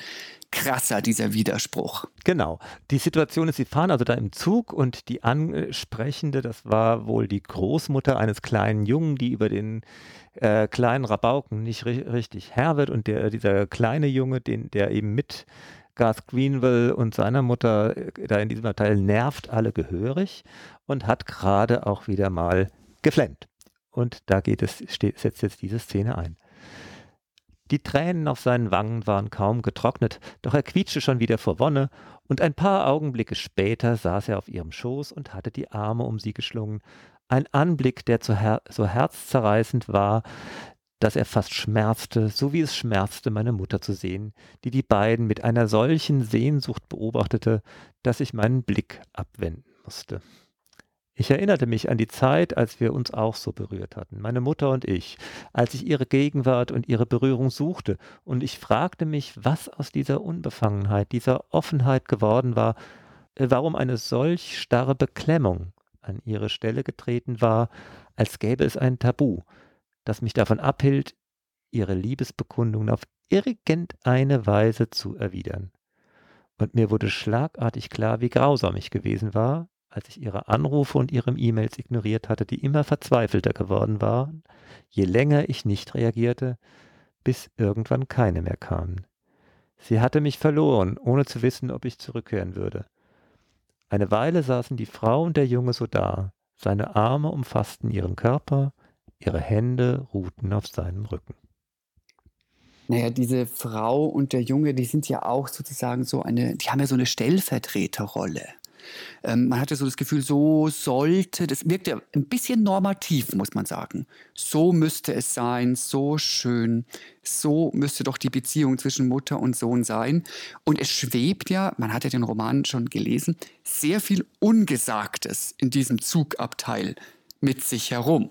krasser, dieser Widerspruch. Genau. Die Situation ist, sie fahren also da im Zug und die Ansprechende, das war wohl die Großmutter eines kleinen Jungen, die über den äh, kleinen Rabauken nicht ri richtig Herr wird und der, dieser kleine Junge, den, der eben mit Garth Greenville und seiner Mutter äh, da in diesem Teil nervt alle gehörig und hat gerade auch wieder mal geflennt. Und da geht es, setzt jetzt diese Szene ein. Die Tränen auf seinen Wangen waren kaum getrocknet, doch er quietschte schon wieder vor Wonne, und ein paar Augenblicke später saß er auf ihrem Schoß und hatte die Arme um sie geschlungen. Ein Anblick, der her so herzzerreißend war, dass er fast schmerzte, so wie es schmerzte, meine Mutter zu sehen, die die beiden mit einer solchen Sehnsucht beobachtete, dass ich meinen Blick abwenden musste. Ich erinnerte mich an die Zeit, als wir uns auch so berührt hatten, meine Mutter und ich, als ich ihre Gegenwart und ihre Berührung suchte, und ich fragte mich, was aus dieser Unbefangenheit, dieser Offenheit geworden war, äh, warum eine solch starre Beklemmung an ihre Stelle getreten war, als gäbe es ein Tabu, das mich davon abhielt, ihre Liebesbekundungen auf irgendeine Weise zu erwidern. Und mir wurde schlagartig klar, wie grausam ich gewesen war, als ich ihre Anrufe und ihre E-Mails ignoriert hatte, die immer verzweifelter geworden waren, je länger ich nicht reagierte, bis irgendwann keine mehr kamen. Sie hatte mich verloren, ohne zu wissen, ob ich zurückkehren würde. Eine Weile saßen die Frau und der Junge so da. Seine Arme umfassten ihren Körper, ihre Hände ruhten auf seinem Rücken. Naja, diese Frau und der Junge, die sind ja auch sozusagen so eine, die haben ja so eine Stellvertreterrolle. Ähm, man hatte so das Gefühl, so sollte, das wirkt ja ein bisschen normativ, muss man sagen. So müsste es sein, so schön, so müsste doch die Beziehung zwischen Mutter und Sohn sein. Und es schwebt ja, man hat ja den Roman schon gelesen, sehr viel Ungesagtes in diesem Zugabteil mit sich herum.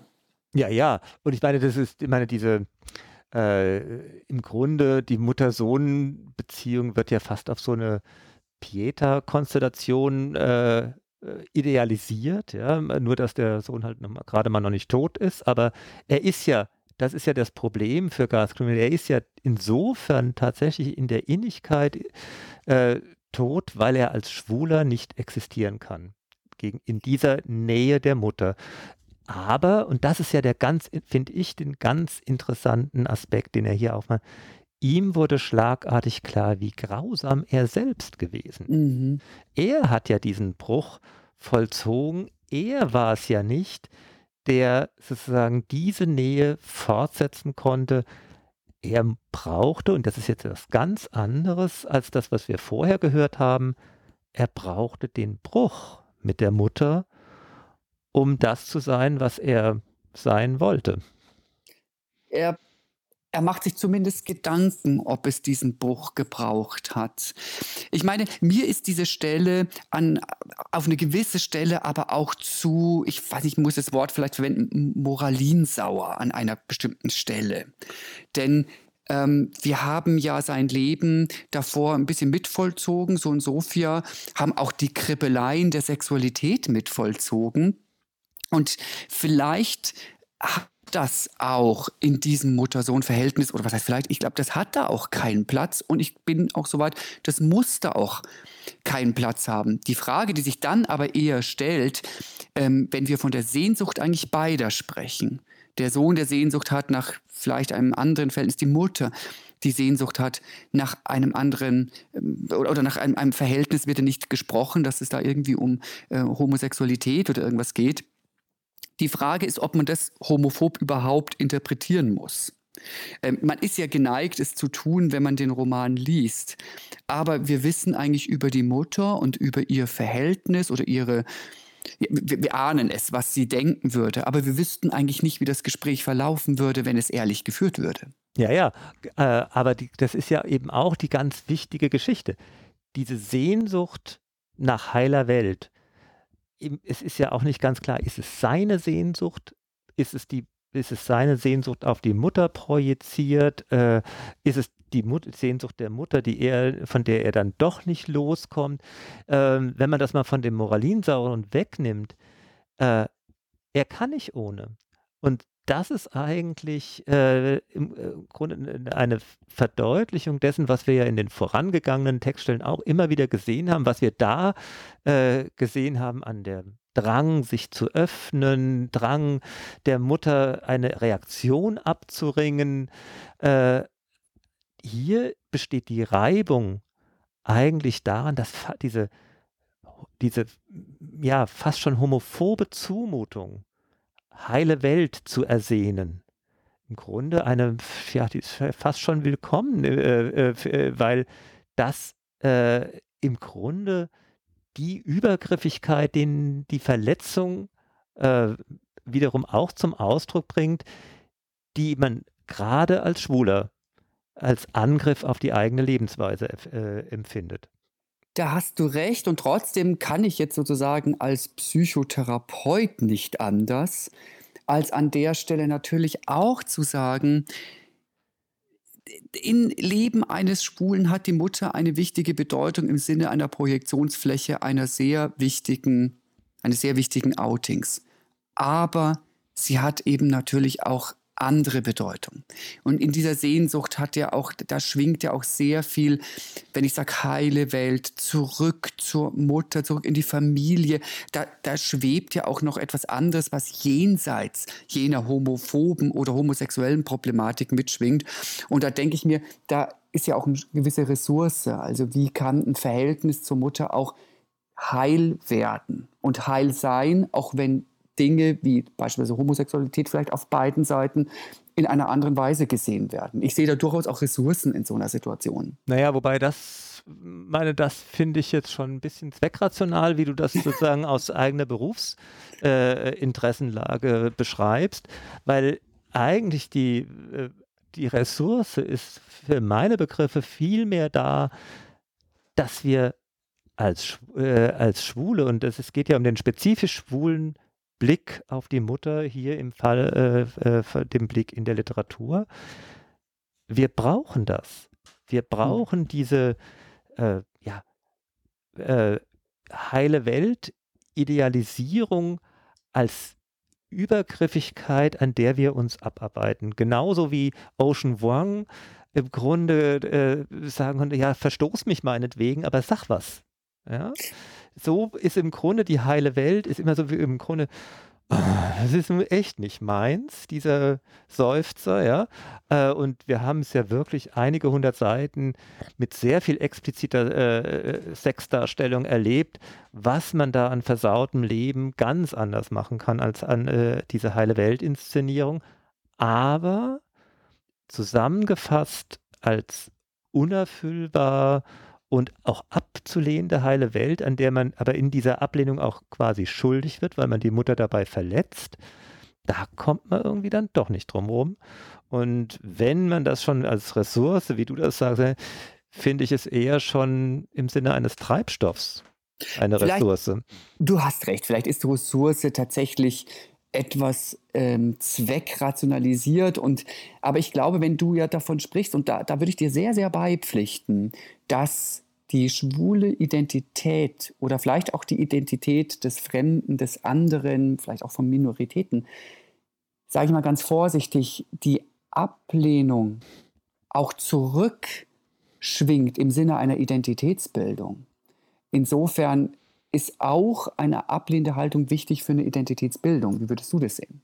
Ja, ja. Und ich meine, das ist, ich meine, diese, äh, im Grunde die Mutter-Sohn-Beziehung wird ja fast auf so eine Pieta-Konstellation äh, äh, idealisiert, ja, nur dass der Sohn halt gerade mal noch nicht tot ist, aber er ist ja, das ist ja das Problem für Gasklumel, er ist ja insofern tatsächlich in der Innigkeit äh, tot, weil er als Schwuler nicht existieren kann, gegen, in dieser Nähe der Mutter. Aber, und das ist ja der ganz, finde ich, den ganz interessanten Aspekt, den er hier aufmacht, Ihm wurde schlagartig klar, wie grausam er selbst gewesen. Mhm. Er hat ja diesen Bruch vollzogen. Er war es ja nicht, der sozusagen diese Nähe fortsetzen konnte. Er brauchte, und das ist jetzt etwas ganz anderes als das, was wir vorher gehört haben, er brauchte den Bruch mit der Mutter, um das zu sein, was er sein wollte. Er er macht sich zumindest Gedanken, ob es diesen Bruch gebraucht hat. Ich meine, mir ist diese Stelle an, auf eine gewisse Stelle aber auch zu, ich weiß nicht, ich muss das Wort vielleicht verwenden, moralinsauer an einer bestimmten Stelle. Denn ähm, wir haben ja sein Leben davor ein bisschen mitvollzogen. So und Sophia haben auch die Kribbeleien der Sexualität mitvollzogen. Und vielleicht das auch in diesem Mutter-Sohn-Verhältnis oder was heißt vielleicht, ich glaube, das hat da auch keinen Platz und ich bin auch soweit, das muss da auch keinen Platz haben. Die Frage, die sich dann aber eher stellt, ähm, wenn wir von der Sehnsucht eigentlich beider sprechen, der Sohn der Sehnsucht hat nach vielleicht einem anderen Verhältnis, die Mutter die Sehnsucht hat nach einem anderen ähm, oder nach einem, einem Verhältnis wird ja nicht gesprochen, dass es da irgendwie um äh, Homosexualität oder irgendwas geht. Die Frage ist, ob man das homophob überhaupt interpretieren muss. Ähm, man ist ja geneigt, es zu tun, wenn man den Roman liest. Aber wir wissen eigentlich über die Mutter und über ihr Verhältnis oder ihre, wir, wir, ahnen es, was sie denken würde, aber wir wüssten eigentlich nicht, wie das Gespräch verlaufen würde, wenn es ehrlich geführt würde. Ja, ja, äh, aber die, das ist ja eben auch die ganz wichtige Geschichte. Diese Sehnsucht nach heiler Welt, es ist ja auch nicht ganz klar, ist es seine Sehnsucht, ist es die ist es seine Sehnsucht auf die Mutter projiziert? Äh, ist es die Mut Sehnsucht der Mutter, die er, von der er dann doch nicht loskommt? Ähm, wenn man das mal von dem Moralinsauren wegnimmt, äh, er kann nicht ohne. Und das ist eigentlich äh, im äh, Grunde eine Verdeutlichung dessen, was wir ja in den vorangegangenen Textstellen auch immer wieder gesehen haben, was wir da äh, gesehen haben an der Drang, sich zu öffnen, Drang der Mutter, eine Reaktion abzuringen. Äh, hier besteht die Reibung eigentlich daran, dass diese, diese ja fast schon homophobe Zumutung heile Welt zu ersehnen. Im Grunde eine, ja, die ist fast schon willkommen, äh, äh, äh, weil das äh, im Grunde die Übergriffigkeit, den die Verletzung äh, wiederum auch zum Ausdruck bringt, die man gerade als Schwuler als Angriff auf die eigene Lebensweise äh, empfindet. Da hast du recht und trotzdem kann ich jetzt sozusagen als Psychotherapeut nicht anders, als an der Stelle natürlich auch zu sagen, im Leben eines Schwulen hat die Mutter eine wichtige Bedeutung im Sinne einer Projektionsfläche einer sehr wichtigen, eines sehr wichtigen Outings. Aber sie hat eben natürlich auch andere Bedeutung. Und in dieser Sehnsucht hat er auch, da schwingt ja auch sehr viel, wenn ich sage heile Welt, zurück zur Mutter, zurück in die Familie. Da, da schwebt ja auch noch etwas anderes, was jenseits jener homophoben oder homosexuellen Problematik mitschwingt. Und da denke ich mir, da ist ja auch eine gewisse Ressource. Also wie kann ein Verhältnis zur Mutter auch heil werden und heil sein, auch wenn Dinge wie beispielsweise Homosexualität vielleicht auf beiden Seiten in einer anderen Weise gesehen werden. Ich sehe da durchaus auch Ressourcen in so einer Situation. Naja, wobei das, meine, das finde ich jetzt schon ein bisschen zweckrational, wie du das [laughs] sozusagen aus eigener Berufsinteressenlage äh, beschreibst, weil eigentlich die, äh, die Ressource ist für meine Begriffe viel mehr da, dass wir als, äh, als Schwule, und es geht ja um den spezifisch schwulen Blick auf die Mutter, hier im Fall äh, äh, dem Blick in der Literatur. Wir brauchen das. Wir hm. brauchen diese äh, ja, äh, heile Welt, Idealisierung als Übergriffigkeit, an der wir uns abarbeiten. Genauso wie Ocean Wang im Grunde äh, sagen konnte, ja, verstoß mich meinetwegen, aber sag was. Ja? So ist im Grunde die heile Welt, ist immer so wie im Grunde, das ist echt nicht meins, dieser Seufzer, ja. Äh, und wir haben es ja wirklich einige hundert Seiten mit sehr viel expliziter äh, Sexdarstellung erlebt, was man da an versautem Leben ganz anders machen kann als an äh, diese heile Welt-Inszenierung. Aber zusammengefasst als unerfüllbar und auch abzulehnende heile Welt, an der man aber in dieser Ablehnung auch quasi schuldig wird, weil man die Mutter dabei verletzt, da kommt man irgendwie dann doch nicht drum rum. Und wenn man das schon als Ressource, wie du das sagst, finde ich es eher schon im Sinne eines Treibstoffs eine vielleicht, Ressource. Du hast recht, vielleicht ist Ressource tatsächlich etwas ähm, zweckrationalisiert und aber ich glaube, wenn du ja davon sprichst und da, da würde ich dir sehr, sehr beipflichten, dass die schwule Identität oder vielleicht auch die Identität des Fremden, des anderen, vielleicht auch von Minoritäten, sage ich mal ganz vorsichtig, die Ablehnung auch zurückschwingt im Sinne einer Identitätsbildung. Insofern ist auch eine ablehnende Haltung wichtig für eine Identitätsbildung. Wie würdest du das sehen?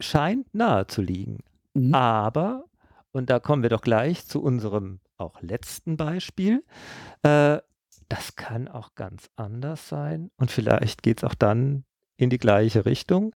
Scheint nahe zu liegen. Mhm. Aber und da kommen wir doch gleich zu unserem auch letzten Beispiel. Äh, das kann auch ganz anders sein und vielleicht geht es auch dann in die gleiche Richtung.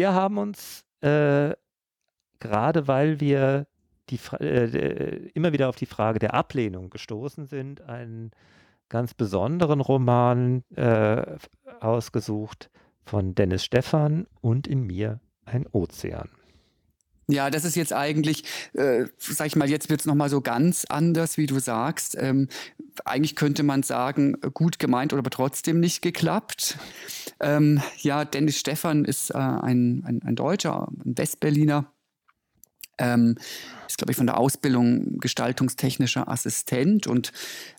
Wir haben uns äh, gerade weil wir die, äh, immer wieder auf die Frage der Ablehnung gestoßen sind, einen ganz besonderen Roman äh, ausgesucht von Dennis Stephan und in mir ein Ozean. Ja, das ist jetzt eigentlich, äh, sag ich mal, jetzt wird es nochmal so ganz anders, wie du sagst. Ähm, eigentlich könnte man sagen, gut gemeint oder aber trotzdem nicht geklappt. Ähm, ja, Dennis Stephan ist äh, ein, ein, ein Deutscher, ein Westberliner. Ähm, ist, glaube ich, von der Ausbildung gestaltungstechnischer Assistent und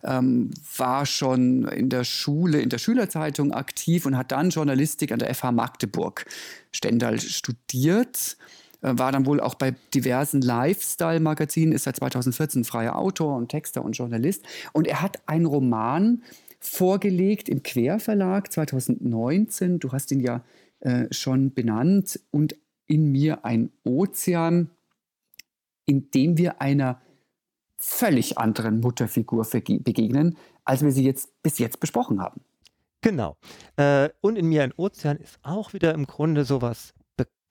ähm, war schon in der Schule, in der Schülerzeitung aktiv und hat dann Journalistik an der FH Magdeburg Stendal studiert war dann wohl auch bei diversen Lifestyle-Magazinen, ist seit 2014 freier Autor und Texter und Journalist. Und er hat einen Roman vorgelegt im Querverlag 2019. Du hast ihn ja äh, schon benannt. Und in mir ein Ozean, in dem wir einer völlig anderen Mutterfigur begegnen, als wir sie jetzt bis jetzt besprochen haben. Genau. Äh, und in mir ein Ozean ist auch wieder im Grunde sowas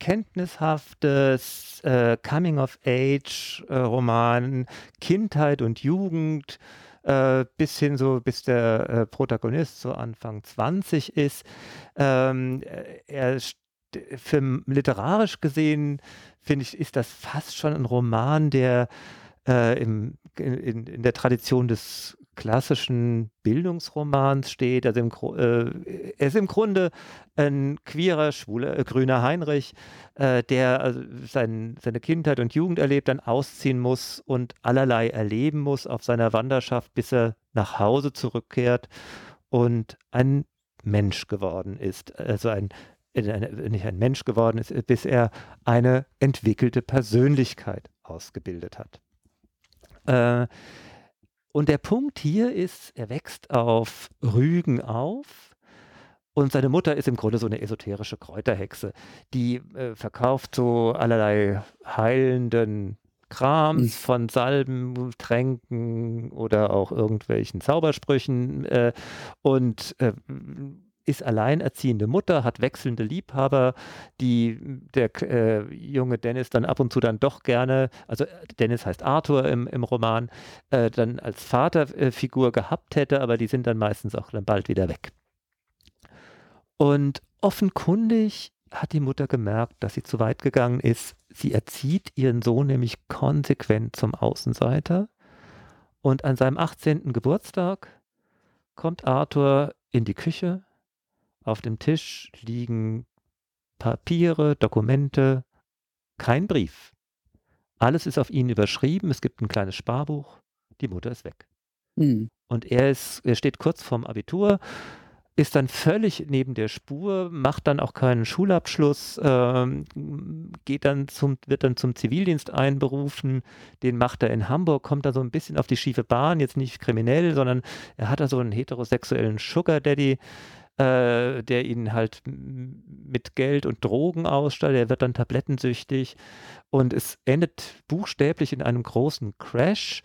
bekenntnishaftes äh, Coming-of-Age-Roman, Kindheit und Jugend, äh, bis hin so, bis der äh, Protagonist so Anfang 20 ist. Ähm, er für literarisch gesehen, finde ich, ist das fast schon ein Roman, der äh, im, in, in, der Tradition des klassischen Bildungsromans steht. Also im, äh, er ist im Grunde ein queerer, schwuler, äh, grüner Heinrich, äh, der also sein, seine Kindheit und Jugend erlebt, dann ausziehen muss und allerlei erleben muss auf seiner Wanderschaft, bis er nach Hause zurückkehrt und ein Mensch geworden ist. Also ein nicht ein Mensch geworden ist, bis er eine entwickelte Persönlichkeit ausgebildet hat. Äh, und der Punkt hier ist, er wächst auf Rügen auf und seine Mutter ist im Grunde so eine esoterische Kräuterhexe, die äh, verkauft so allerlei heilenden Krams hm. von Salben, Tränken oder auch irgendwelchen Zaubersprüchen äh, und äh, ist alleinerziehende Mutter, hat wechselnde Liebhaber, die der äh, junge Dennis dann ab und zu dann doch gerne, also Dennis heißt Arthur im, im Roman, äh, dann als Vaterfigur gehabt hätte, aber die sind dann meistens auch dann bald wieder weg. Und offenkundig hat die Mutter gemerkt, dass sie zu weit gegangen ist. Sie erzieht ihren Sohn nämlich konsequent zum Außenseiter. Und an seinem 18. Geburtstag kommt Arthur in die Küche, auf dem Tisch liegen Papiere, Dokumente, kein Brief. Alles ist auf ihn überschrieben. Es gibt ein kleines Sparbuch. Die Mutter ist weg. Mhm. Und er, ist, er steht kurz vorm Abitur, ist dann völlig neben der Spur, macht dann auch keinen Schulabschluss, ähm, geht dann zum, wird dann zum Zivildienst einberufen, den macht er in Hamburg, kommt da so ein bisschen auf die schiefe Bahn, jetzt nicht kriminell, sondern er hat da so einen heterosexuellen Sugar Daddy, äh, der ihn halt mit Geld und Drogen ausstattet. Er wird dann tablettensüchtig und es endet buchstäblich in einem großen Crash.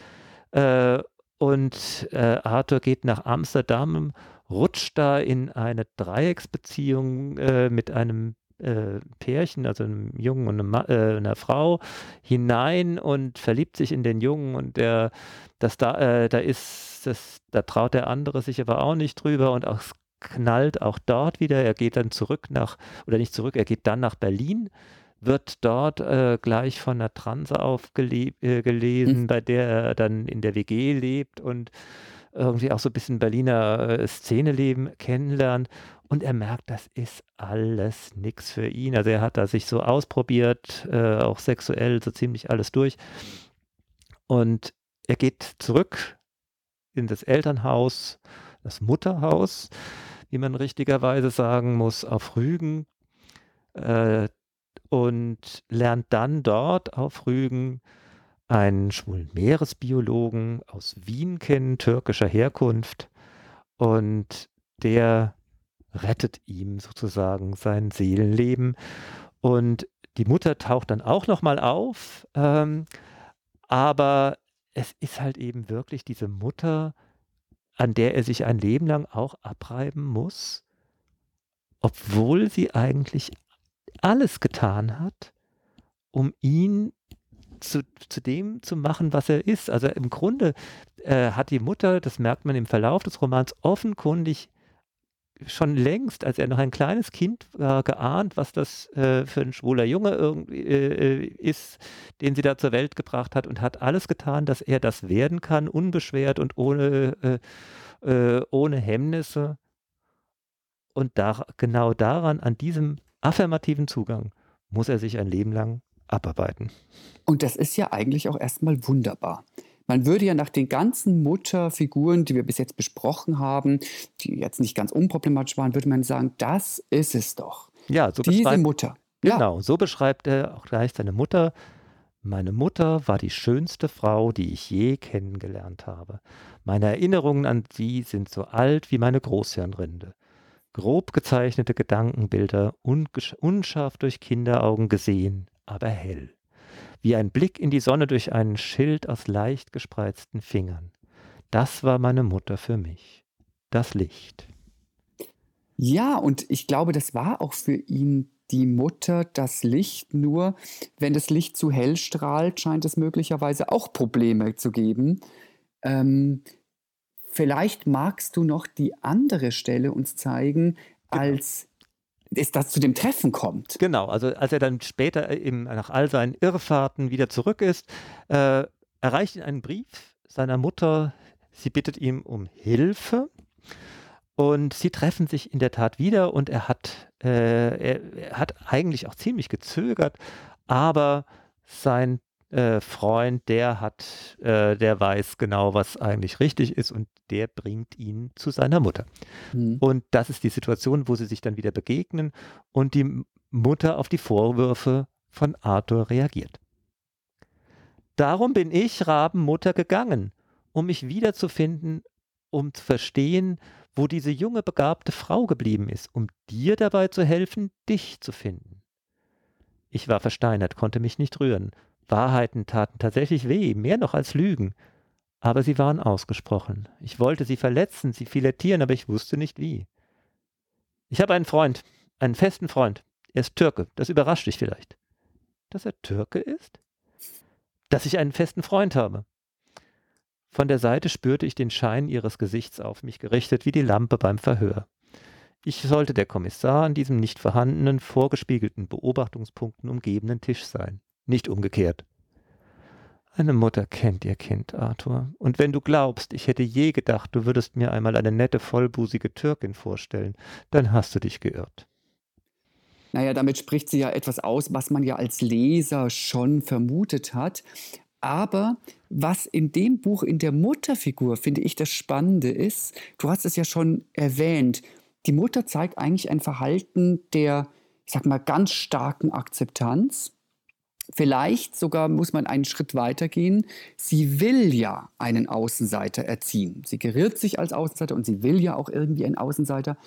Äh, und äh, Arthur geht nach Amsterdam, rutscht da in eine Dreiecksbeziehung äh, mit einem äh, Pärchen, also einem Jungen und einem, äh, einer Frau, hinein und verliebt sich in den Jungen und der, das da, äh, da ist, das, da traut der andere sich aber auch nicht drüber und auch knallt auch dort wieder. Er geht dann zurück nach, oder nicht zurück, er geht dann nach Berlin, wird dort äh, gleich von einer Transe aufgelesen, äh, mhm. bei der er dann in der WG lebt und irgendwie auch so ein bisschen Berliner äh, Szeneleben kennenlernt. Und er merkt, das ist alles nichts für ihn. Also er hat da sich so ausprobiert, äh, auch sexuell so ziemlich alles durch. Und er geht zurück in das Elternhaus, das Mutterhaus wie man richtigerweise sagen muss, auf Rügen äh, und lernt dann dort auf Rügen einen schwulen Meeresbiologen aus Wien kennen, türkischer Herkunft. Und der rettet ihm sozusagen sein Seelenleben. Und die Mutter taucht dann auch nochmal auf. Ähm, aber es ist halt eben wirklich diese Mutter, an der er sich ein Leben lang auch abreiben muss, obwohl sie eigentlich alles getan hat, um ihn zu, zu dem zu machen, was er ist. Also im Grunde äh, hat die Mutter, das merkt man im Verlauf des Romans, offenkundig schon längst, als er noch ein kleines Kind war, geahnt, was das äh, für ein schwuler Junge irgendwie, äh, ist, den sie da zur Welt gebracht hat und hat alles getan, dass er das werden kann, unbeschwert und ohne, äh, äh ohne Hemmnisse. Und da, genau daran, an diesem affirmativen Zugang, muss er sich ein Leben lang abarbeiten. Und das ist ja eigentlich auch erstmal wunderbar. Man würde ja nach den ganzen Mutterfiguren, die wir bis jetzt besprochen haben, die jetzt nicht ganz unproblematisch waren, würde man sagen, das ist es doch. Ja, so Diese Mutter. Genau, so beschreibt er auch gleich seine Mutter. Meine Mutter war die schönste Frau, die ich je kennengelernt habe. Meine Erinnerungen an sie sind so alt wie meine Großhirnrinde. Grob gezeichnete Gedankenbilder, unscharf durch Kinderaugen gesehen, aber hell wie ein Blick in die Sonne durch einen Schild aus leicht gespreizten Fingern. Das war meine Mutter für mich. Das Licht. Ja, und ich glaube, das war auch für ihn die Mutter das Licht. Nur wenn das Licht zu hell strahlt, scheint es möglicherweise auch Probleme zu geben. Ähm, vielleicht magst du noch die andere Stelle uns zeigen, als es das zu dem Treffen kommt. Genau, also als er dann später eben nach all seinen Irrfahrten wieder zurück ist, äh, erreicht ihn ein Brief seiner Mutter. Sie bittet ihm um Hilfe und sie treffen sich in der Tat wieder und er hat, äh, er, er, hat eigentlich auch ziemlich gezögert, aber sein äh, Freund, der hat, äh, der weiß genau, was eigentlich richtig ist und der bringt ihn zu seiner Mutter. Mhm. Und das ist die Situation, wo sie sich dann wieder begegnen und die Mutter auf die Vorwürfe von Arthur reagiert. Darum bin ich, Rabenmutter, gegangen, um mich wiederzufinden, um zu verstehen, wo diese junge begabte Frau geblieben ist, um dir dabei zu helfen, dich zu finden. Ich war versteinert, konnte mich nicht rühren. Wahrheiten taten tatsächlich weh, mehr noch als Lügen. Aber sie waren ausgesprochen. Ich wollte sie verletzen, sie filettieren, aber ich wusste nicht wie. Ich habe einen Freund, einen festen Freund. Er ist Türke. Das überrascht dich vielleicht. Dass er Türke ist? Dass ich einen festen Freund habe. Von der Seite spürte ich den Schein ihres Gesichts auf mich gerichtet wie die Lampe beim Verhör. Ich sollte der Kommissar an diesem nicht vorhandenen, vorgespiegelten Beobachtungspunkten umgebenen Tisch sein, nicht umgekehrt. Eine Mutter kennt ihr Kind, Arthur. Und wenn du glaubst, ich hätte je gedacht, du würdest mir einmal eine nette, vollbusige Türkin vorstellen, dann hast du dich geirrt. Naja, damit spricht sie ja etwas aus, was man ja als Leser schon vermutet hat. Aber was in dem Buch in der Mutterfigur, finde ich, das Spannende ist, du hast es ja schon erwähnt, die Mutter zeigt eigentlich ein Verhalten der, ich sag mal, ganz starken Akzeptanz. Vielleicht sogar muss man einen Schritt weiter gehen. Sie will ja einen Außenseiter erziehen. Sie geriert sich als Außenseiter und sie will ja auch irgendwie einen Außenseiter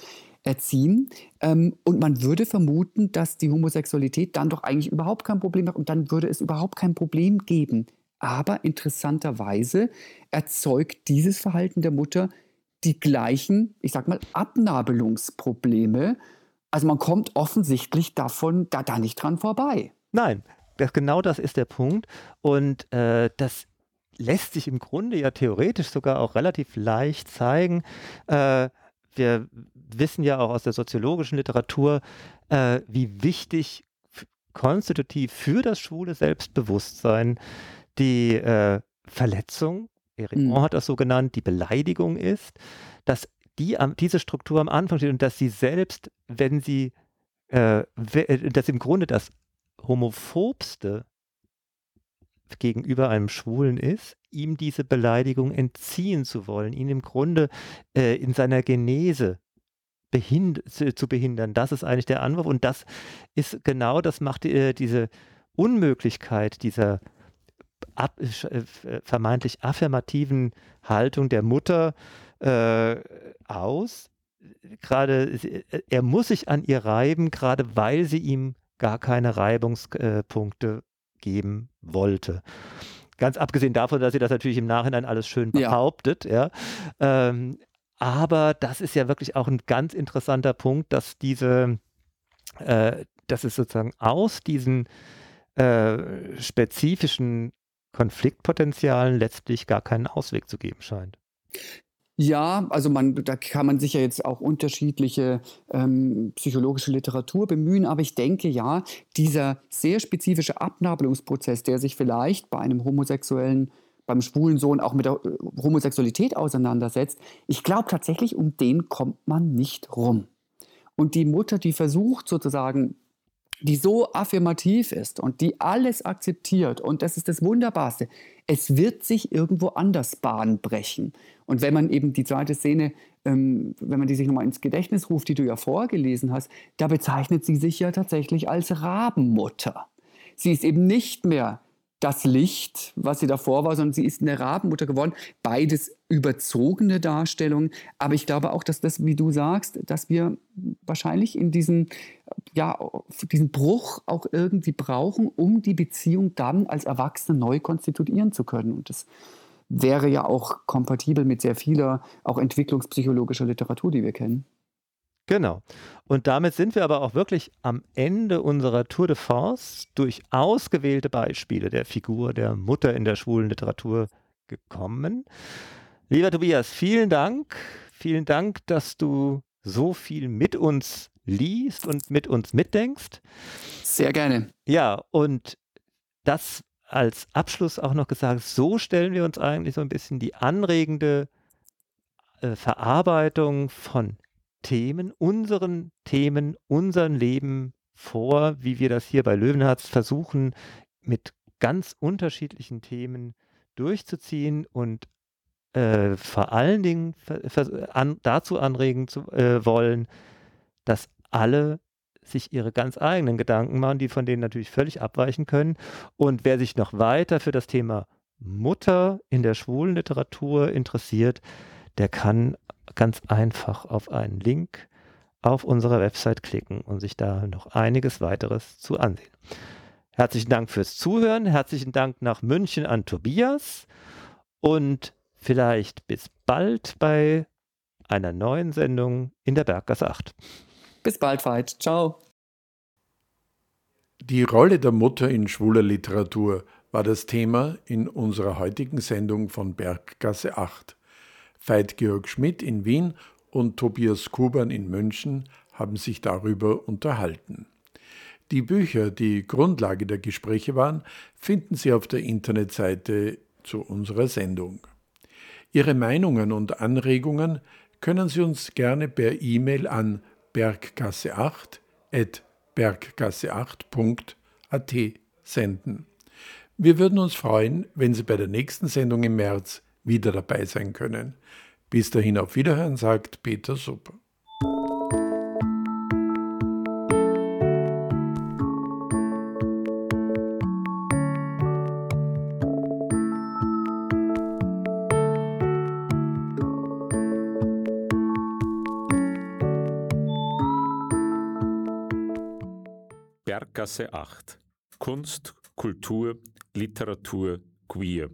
erziehen. Ähm, und man würde vermuten, dass die Homosexualität dann doch eigentlich überhaupt kein Problem macht und dann würde es überhaupt kein Problem geben, aber interessanterweise erzeugt dieses Verhalten der Mutter die gleichen, ich sag mal, Abnabelungsprobleme. Also man kommt offensichtlich davon da, da nicht dran vorbei. Nein, das, genau das ist der Punkt. Und äh, das lässt sich im Grunde ja theoretisch sogar auch relativ leicht zeigen. Äh, wir wissen ja auch aus der soziologischen Literatur, äh, wie wichtig konstitutiv für das schwule Selbstbewusstsein die äh, Verletzung, Eric mhm. hat das so genannt, die Beleidigung ist, dass die, diese Struktur am Anfang steht und dass sie selbst, wenn sie, äh, äh, dass im Grunde das homophobste gegenüber einem Schwulen ist, ihm diese Beleidigung entziehen zu wollen, ihn im Grunde äh, in seiner Genese behind zu behindern. Das ist eigentlich der Anwurf und das ist genau, das macht äh, diese Unmöglichkeit dieser ab, äh, vermeintlich affirmativen Haltung der Mutter äh, aus. Gerade äh, er muss sich an ihr reiben, gerade weil sie ihm gar keine Reibungspunkte geben wollte. Ganz abgesehen davon, dass sie das natürlich im Nachhinein alles schön behauptet, ja. ja. Ähm, aber das ist ja wirklich auch ein ganz interessanter Punkt, dass diese, äh, dass es sozusagen aus diesen äh, spezifischen Konfliktpotenzialen letztlich gar keinen Ausweg zu geben scheint. Ja, also man, da kann man sicher jetzt auch unterschiedliche ähm, psychologische Literatur bemühen, aber ich denke ja, dieser sehr spezifische Abnabelungsprozess, der sich vielleicht bei einem homosexuellen, beim schwulen Sohn auch mit der äh, Homosexualität auseinandersetzt, ich glaube tatsächlich, um den kommt man nicht rum. Und die Mutter, die versucht sozusagen die so affirmativ ist und die alles akzeptiert. Und das ist das Wunderbarste. Es wird sich irgendwo anders Bahn brechen. Und wenn man eben die zweite Szene, ähm, wenn man die sich nochmal ins Gedächtnis ruft, die du ja vorgelesen hast, da bezeichnet sie sich ja tatsächlich als Rabenmutter. Sie ist eben nicht mehr das Licht, was sie davor war, sondern sie ist eine Rabenmutter geworden. Beides überzogene Darstellungen. Aber ich glaube auch, dass das, wie du sagst, dass wir wahrscheinlich in diesen, ja, diesen Bruch auch irgendwie brauchen, um die Beziehung dann als Erwachsene neu konstituieren zu können. Und das wäre ja auch kompatibel mit sehr vieler auch entwicklungspsychologischer Literatur, die wir kennen. Genau. Und damit sind wir aber auch wirklich am Ende unserer Tour de France durch ausgewählte Beispiele der Figur der Mutter in der schwulen Literatur gekommen. Lieber Tobias, vielen Dank. Vielen Dank, dass du so viel mit uns liest und mit uns mitdenkst. Sehr gerne. Ja, und das als Abschluss auch noch gesagt, so stellen wir uns eigentlich so ein bisschen die anregende äh, Verarbeitung von Themen, unseren Themen, unseren Leben vor, wie wir das hier bei Löwenherz versuchen, mit ganz unterschiedlichen Themen durchzuziehen und äh, vor allen Dingen an, dazu anregen zu äh, wollen, dass alle sich ihre ganz eigenen Gedanken machen, die von denen natürlich völlig abweichen können. Und wer sich noch weiter für das Thema Mutter in der schwulen Literatur interessiert, der kann ganz einfach auf einen Link auf unserer Website klicken und sich da noch einiges weiteres zu ansehen. Herzlichen Dank fürs Zuhören. Herzlichen Dank nach München an Tobias und vielleicht bis bald bei einer neuen Sendung in der Berggasse 8. Bis bald, Veit. Ciao. Die Rolle der Mutter in schwuler Literatur war das Thema in unserer heutigen Sendung von Berggasse 8. Veit Georg Schmidt in Wien und Tobias Kuban in München haben sich darüber unterhalten. Die Bücher, die Grundlage der Gespräche waren, finden Sie auf der Internetseite zu unserer Sendung. Ihre Meinungen und Anregungen können Sie uns gerne per E-Mail an berggasse8 at berggasse8.at senden. Wir würden uns freuen, wenn Sie bei der nächsten Sendung im März wieder dabei sein können. Bis dahin auf Wiederhören, sagt Peter Suppe. Berggasse 8 Kunst, Kultur, Literatur, Queer